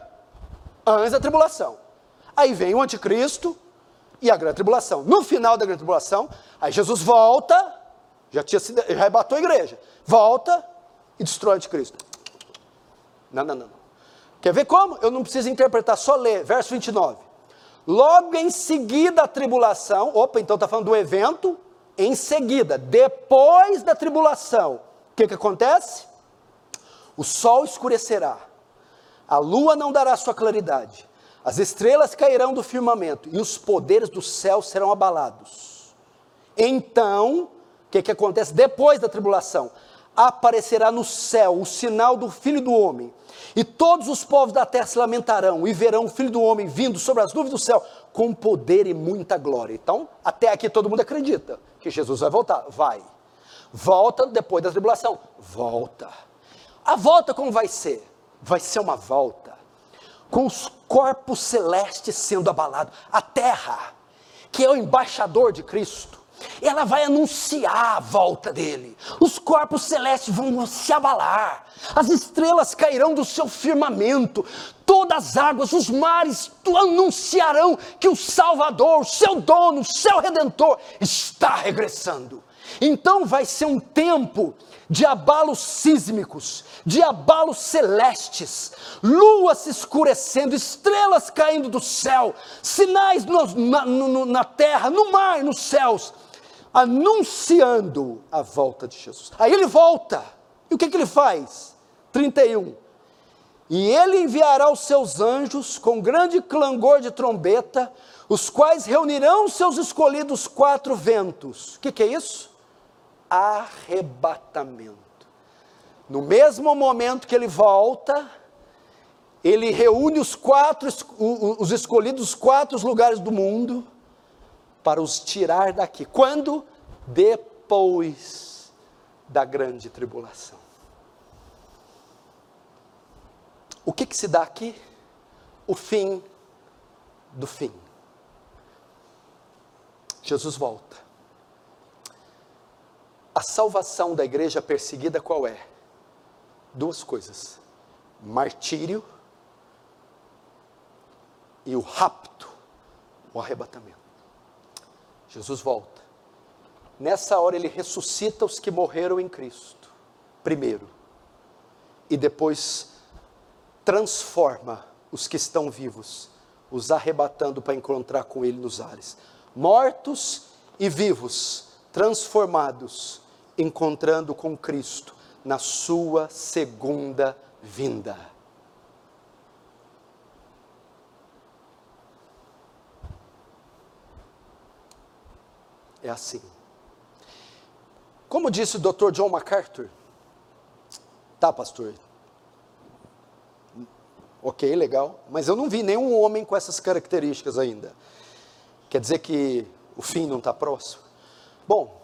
antes da tribulação. Aí vem o anticristo e a grande tribulação. No final da grande tribulação, aí Jesus volta, já tinha sido, já arrebatou a igreja, volta e destrói o anticristo. Não, não, não. Quer ver como? Eu não preciso interpretar, só ler. Verso 29. Logo em seguida a tribulação, opa, então está falando do evento, em seguida, depois da tribulação, o que, que acontece? O sol escurecerá, a lua não dará sua claridade, as estrelas cairão do firmamento e os poderes do céu serão abalados. Então, o que, que acontece depois da tribulação? Aparecerá no céu o sinal do Filho do Homem e todos os povos da terra se lamentarão e verão o filho do homem vindo sobre as nuvens do céu com poder e muita glória. Então, até aqui todo mundo acredita que Jesus vai voltar. Vai. Volta depois da tribulação. Volta. A volta como vai ser? Vai ser uma volta com os corpos celestes sendo abalados. A terra, que é o embaixador de Cristo, ela vai anunciar a volta dele. Os corpos celestes vão se abalar, as estrelas cairão do seu firmamento, todas as águas, os mares anunciarão que o Salvador, o seu dono, o seu redentor está regressando. Então vai ser um tempo de abalos sísmicos, de abalos celestes, lua se escurecendo, estrelas caindo do céu, sinais no, na, no, na terra, no mar, nos céus anunciando a volta de Jesus. Aí ele volta. E o que, que ele faz? 31. E ele enviará os seus anjos com grande clangor de trombeta, os quais reunirão seus escolhidos quatro ventos. O que, que é isso? Arrebatamento. No mesmo momento que ele volta, ele reúne os quatro, os escolhidos, os quatro lugares do mundo, para os tirar daqui. Quando? Depois da grande tribulação. O que, que se dá aqui? O fim do fim. Jesus volta. A salvação da igreja perseguida qual é? Duas coisas: martírio e o rapto, o arrebatamento. Jesus volta. Nessa hora ele ressuscita os que morreram em Cristo, primeiro, e depois transforma os que estão vivos, os arrebatando para encontrar com ele nos ares. Mortos e vivos, transformados, encontrando com Cristo na sua segunda vinda. É assim. Como disse o Dr. John MacArthur, tá, pastor? Ok, legal, mas eu não vi nenhum homem com essas características ainda. Quer dizer que o fim não está próximo? Bom,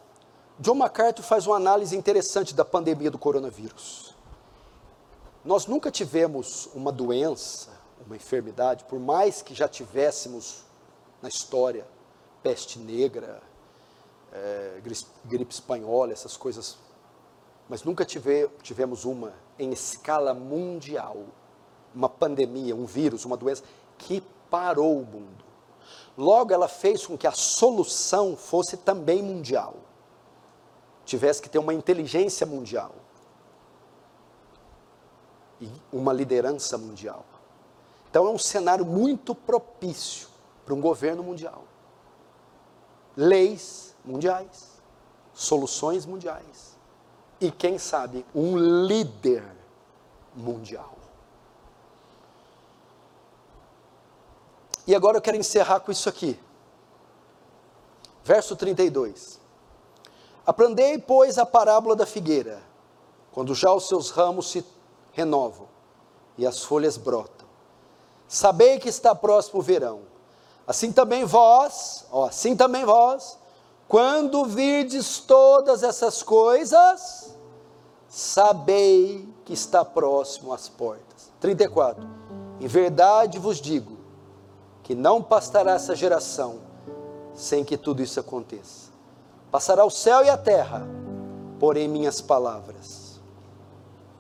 John MacArthur faz uma análise interessante da pandemia do coronavírus. Nós nunca tivemos uma doença, uma enfermidade, por mais que já tivéssemos na história peste negra, é, gripe espanhola, essas coisas, mas nunca tive, tivemos uma em escala mundial, uma pandemia, um vírus, uma doença que parou o mundo. Logo, ela fez com que a solução fosse também mundial tivesse que ter uma inteligência mundial e uma liderança mundial. Então é um cenário muito propício para um governo mundial. Leis mundiais, soluções mundiais e quem sabe um líder mundial. E agora eu quero encerrar com isso aqui. Verso 32. Aprendei, pois, a parábola da figueira, quando já os seus ramos se renovam e as folhas brotam. Sabei que está próximo o verão. Assim também vós, ó, assim também vós, quando virdes todas essas coisas, sabei que está próximo às portas. 34. Em verdade vos digo que não passará essa geração sem que tudo isso aconteça. Passará o céu e a terra, porém minhas palavras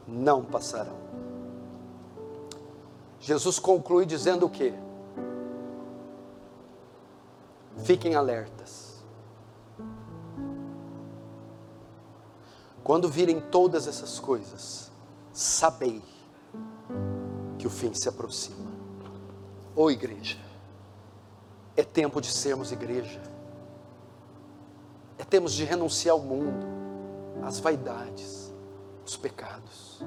não passarão. Jesus conclui dizendo o quê? Fiquem alertas. Quando virem todas essas coisas, sabei que o fim se aproxima. Ô igreja, é tempo de sermos igreja termos de renunciar ao mundo, às vaidades, aos pecados.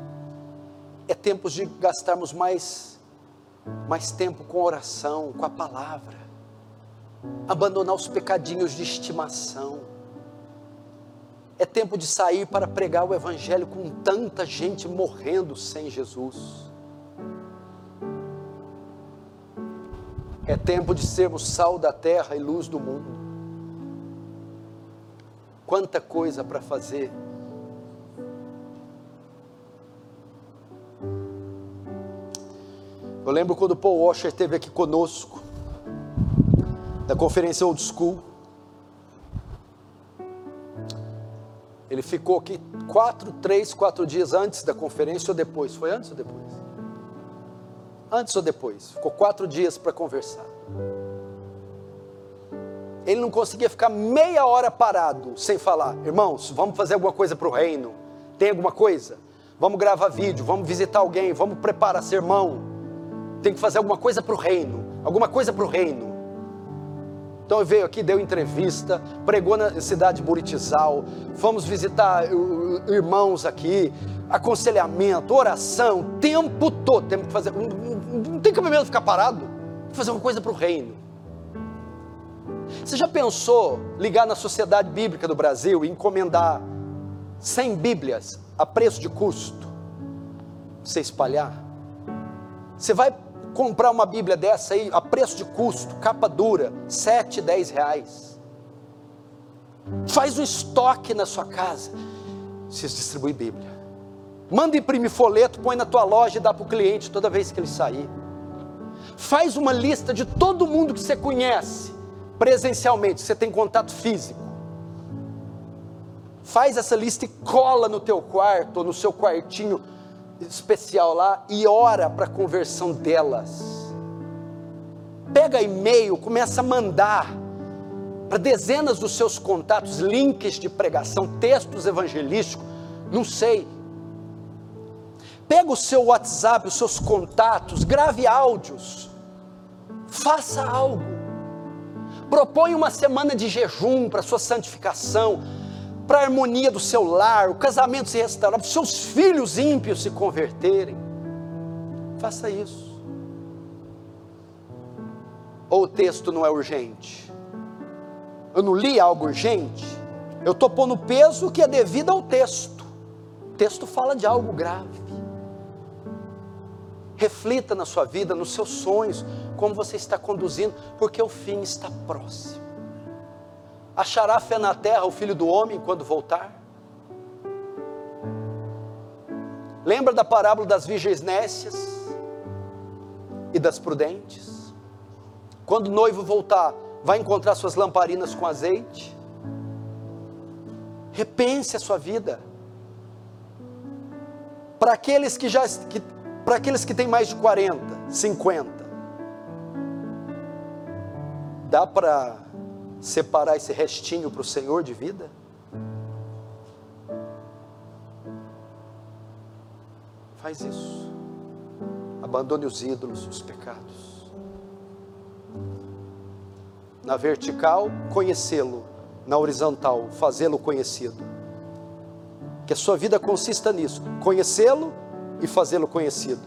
É tempo de gastarmos mais, mais tempo com oração, com a palavra. Abandonar os pecadinhos de estimação. É tempo de sair para pregar o Evangelho com tanta gente morrendo sem Jesus. É tempo de sermos sal da terra e luz do mundo quanta coisa para fazer. Eu lembro quando Paul Washer esteve aqui conosco, da conferência Old School. Ele ficou aqui quatro, três, quatro dias antes da conferência ou depois? Foi antes ou depois? Antes ou depois? Ficou quatro dias para conversar ele não conseguia ficar meia hora parado sem falar. Irmãos, vamos fazer alguma coisa para o reino? Tem alguma coisa? Vamos gravar vídeo, vamos visitar alguém, vamos preparar sermão. Tem que fazer alguma coisa para o reino, alguma coisa para o reino. Então ele veio aqui, deu entrevista, pregou na cidade de Buritizal, fomos visitar irmãos aqui, aconselhamento, oração, tempo todo. Temos que fazer. Não tem cabimento ficar parado. Fazer uma coisa para o reino. Você já pensou ligar na Sociedade Bíblica do Brasil e encomendar 100 Bíblias a preço de custo? Você espalhar? Você vai comprar uma Bíblia dessa aí a preço de custo, capa dura, 7, 10 reais. Faz um estoque na sua casa. Você distribui Bíblia. Manda imprimir folheto, põe na tua loja e dá para o cliente toda vez que ele sair. Faz uma lista de todo mundo que você conhece presencialmente, você tem contato físico. Faz essa lista e cola no teu quarto, ou no seu quartinho especial lá, e ora para a conversão delas. Pega e-mail, começa a mandar para dezenas dos seus contatos, links de pregação, textos evangelísticos, não sei. Pega o seu WhatsApp, os seus contatos, grave áudios, faça algo. Propõe uma semana de jejum para sua santificação, para a harmonia do seu lar, o casamento se restaurar, para os seus filhos ímpios se converterem. Faça isso. Ou o texto não é urgente? eu não li algo urgente, eu estou pondo peso que é devido ao texto. O texto fala de algo grave. Reflita na sua vida, nos seus sonhos, como você está conduzindo, porque o fim está próximo. Achará fé na terra o filho do homem quando voltar? Lembra da parábola das virgens nécias e das prudentes? Quando o noivo voltar, vai encontrar suas lamparinas com azeite. Repense a sua vida. Para aqueles que já que, para aqueles que têm mais de 40, 50. Dá para separar esse restinho para o Senhor de vida? Faz isso. Abandone os ídolos, os pecados. Na vertical, conhecê-lo. Na horizontal, fazê-lo conhecido. Que a sua vida consista nisso: conhecê-lo e fazê-lo conhecido.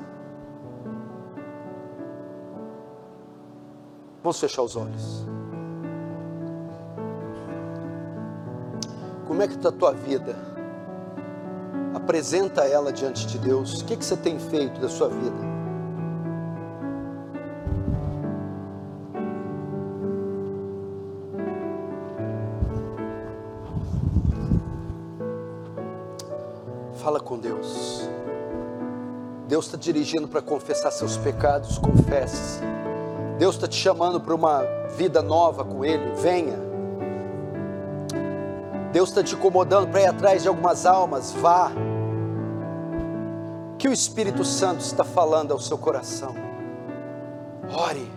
Vamos fechar os olhos. Como é que está a tua vida? Apresenta ela diante de Deus. O que, que você tem feito da sua vida? Fala com Deus. Deus está dirigindo para confessar seus pecados, confesse. Deus está te chamando para uma vida nova com Ele, venha. Deus está te incomodando para ir atrás de algumas almas, vá. Que o Espírito Santo está falando ao seu coração. Ore.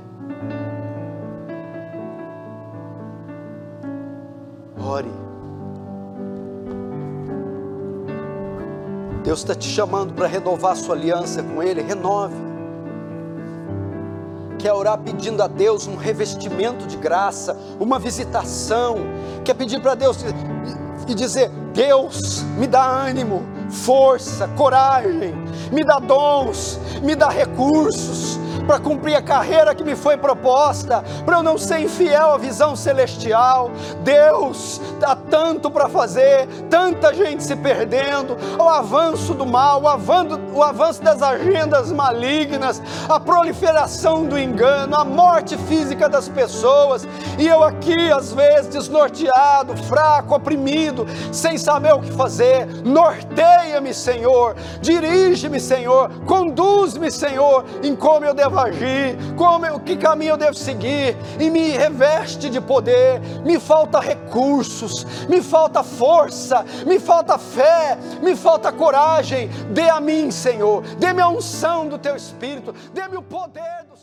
Ore. Deus está te chamando para renovar sua aliança com Ele, renove. Quer orar pedindo a Deus um revestimento de graça, uma visitação. Quer pedir para Deus e dizer: Deus, me dá ânimo, força, coragem, me dá dons, me dá recursos para cumprir a carreira que me foi proposta, para eu não ser infiel à visão celestial. Deus, há tanto para fazer, tanta gente se perdendo, o avanço do mal, o avanço, das agendas malignas, a proliferação do engano, a morte física das pessoas, e eu aqui, às vezes, desnorteado, fraco, oprimido, sem saber o que fazer. Norteia-me, Senhor, dirige-me, Senhor, conduz-me, Senhor, em como eu devo agir, como eu, que caminho eu devo seguir, e me reveste de poder. Me falta recursos, me falta força, me falta fé, me falta coragem. Dê a mim, Senhor, dê-me a unção do teu Espírito, dê-me o poder do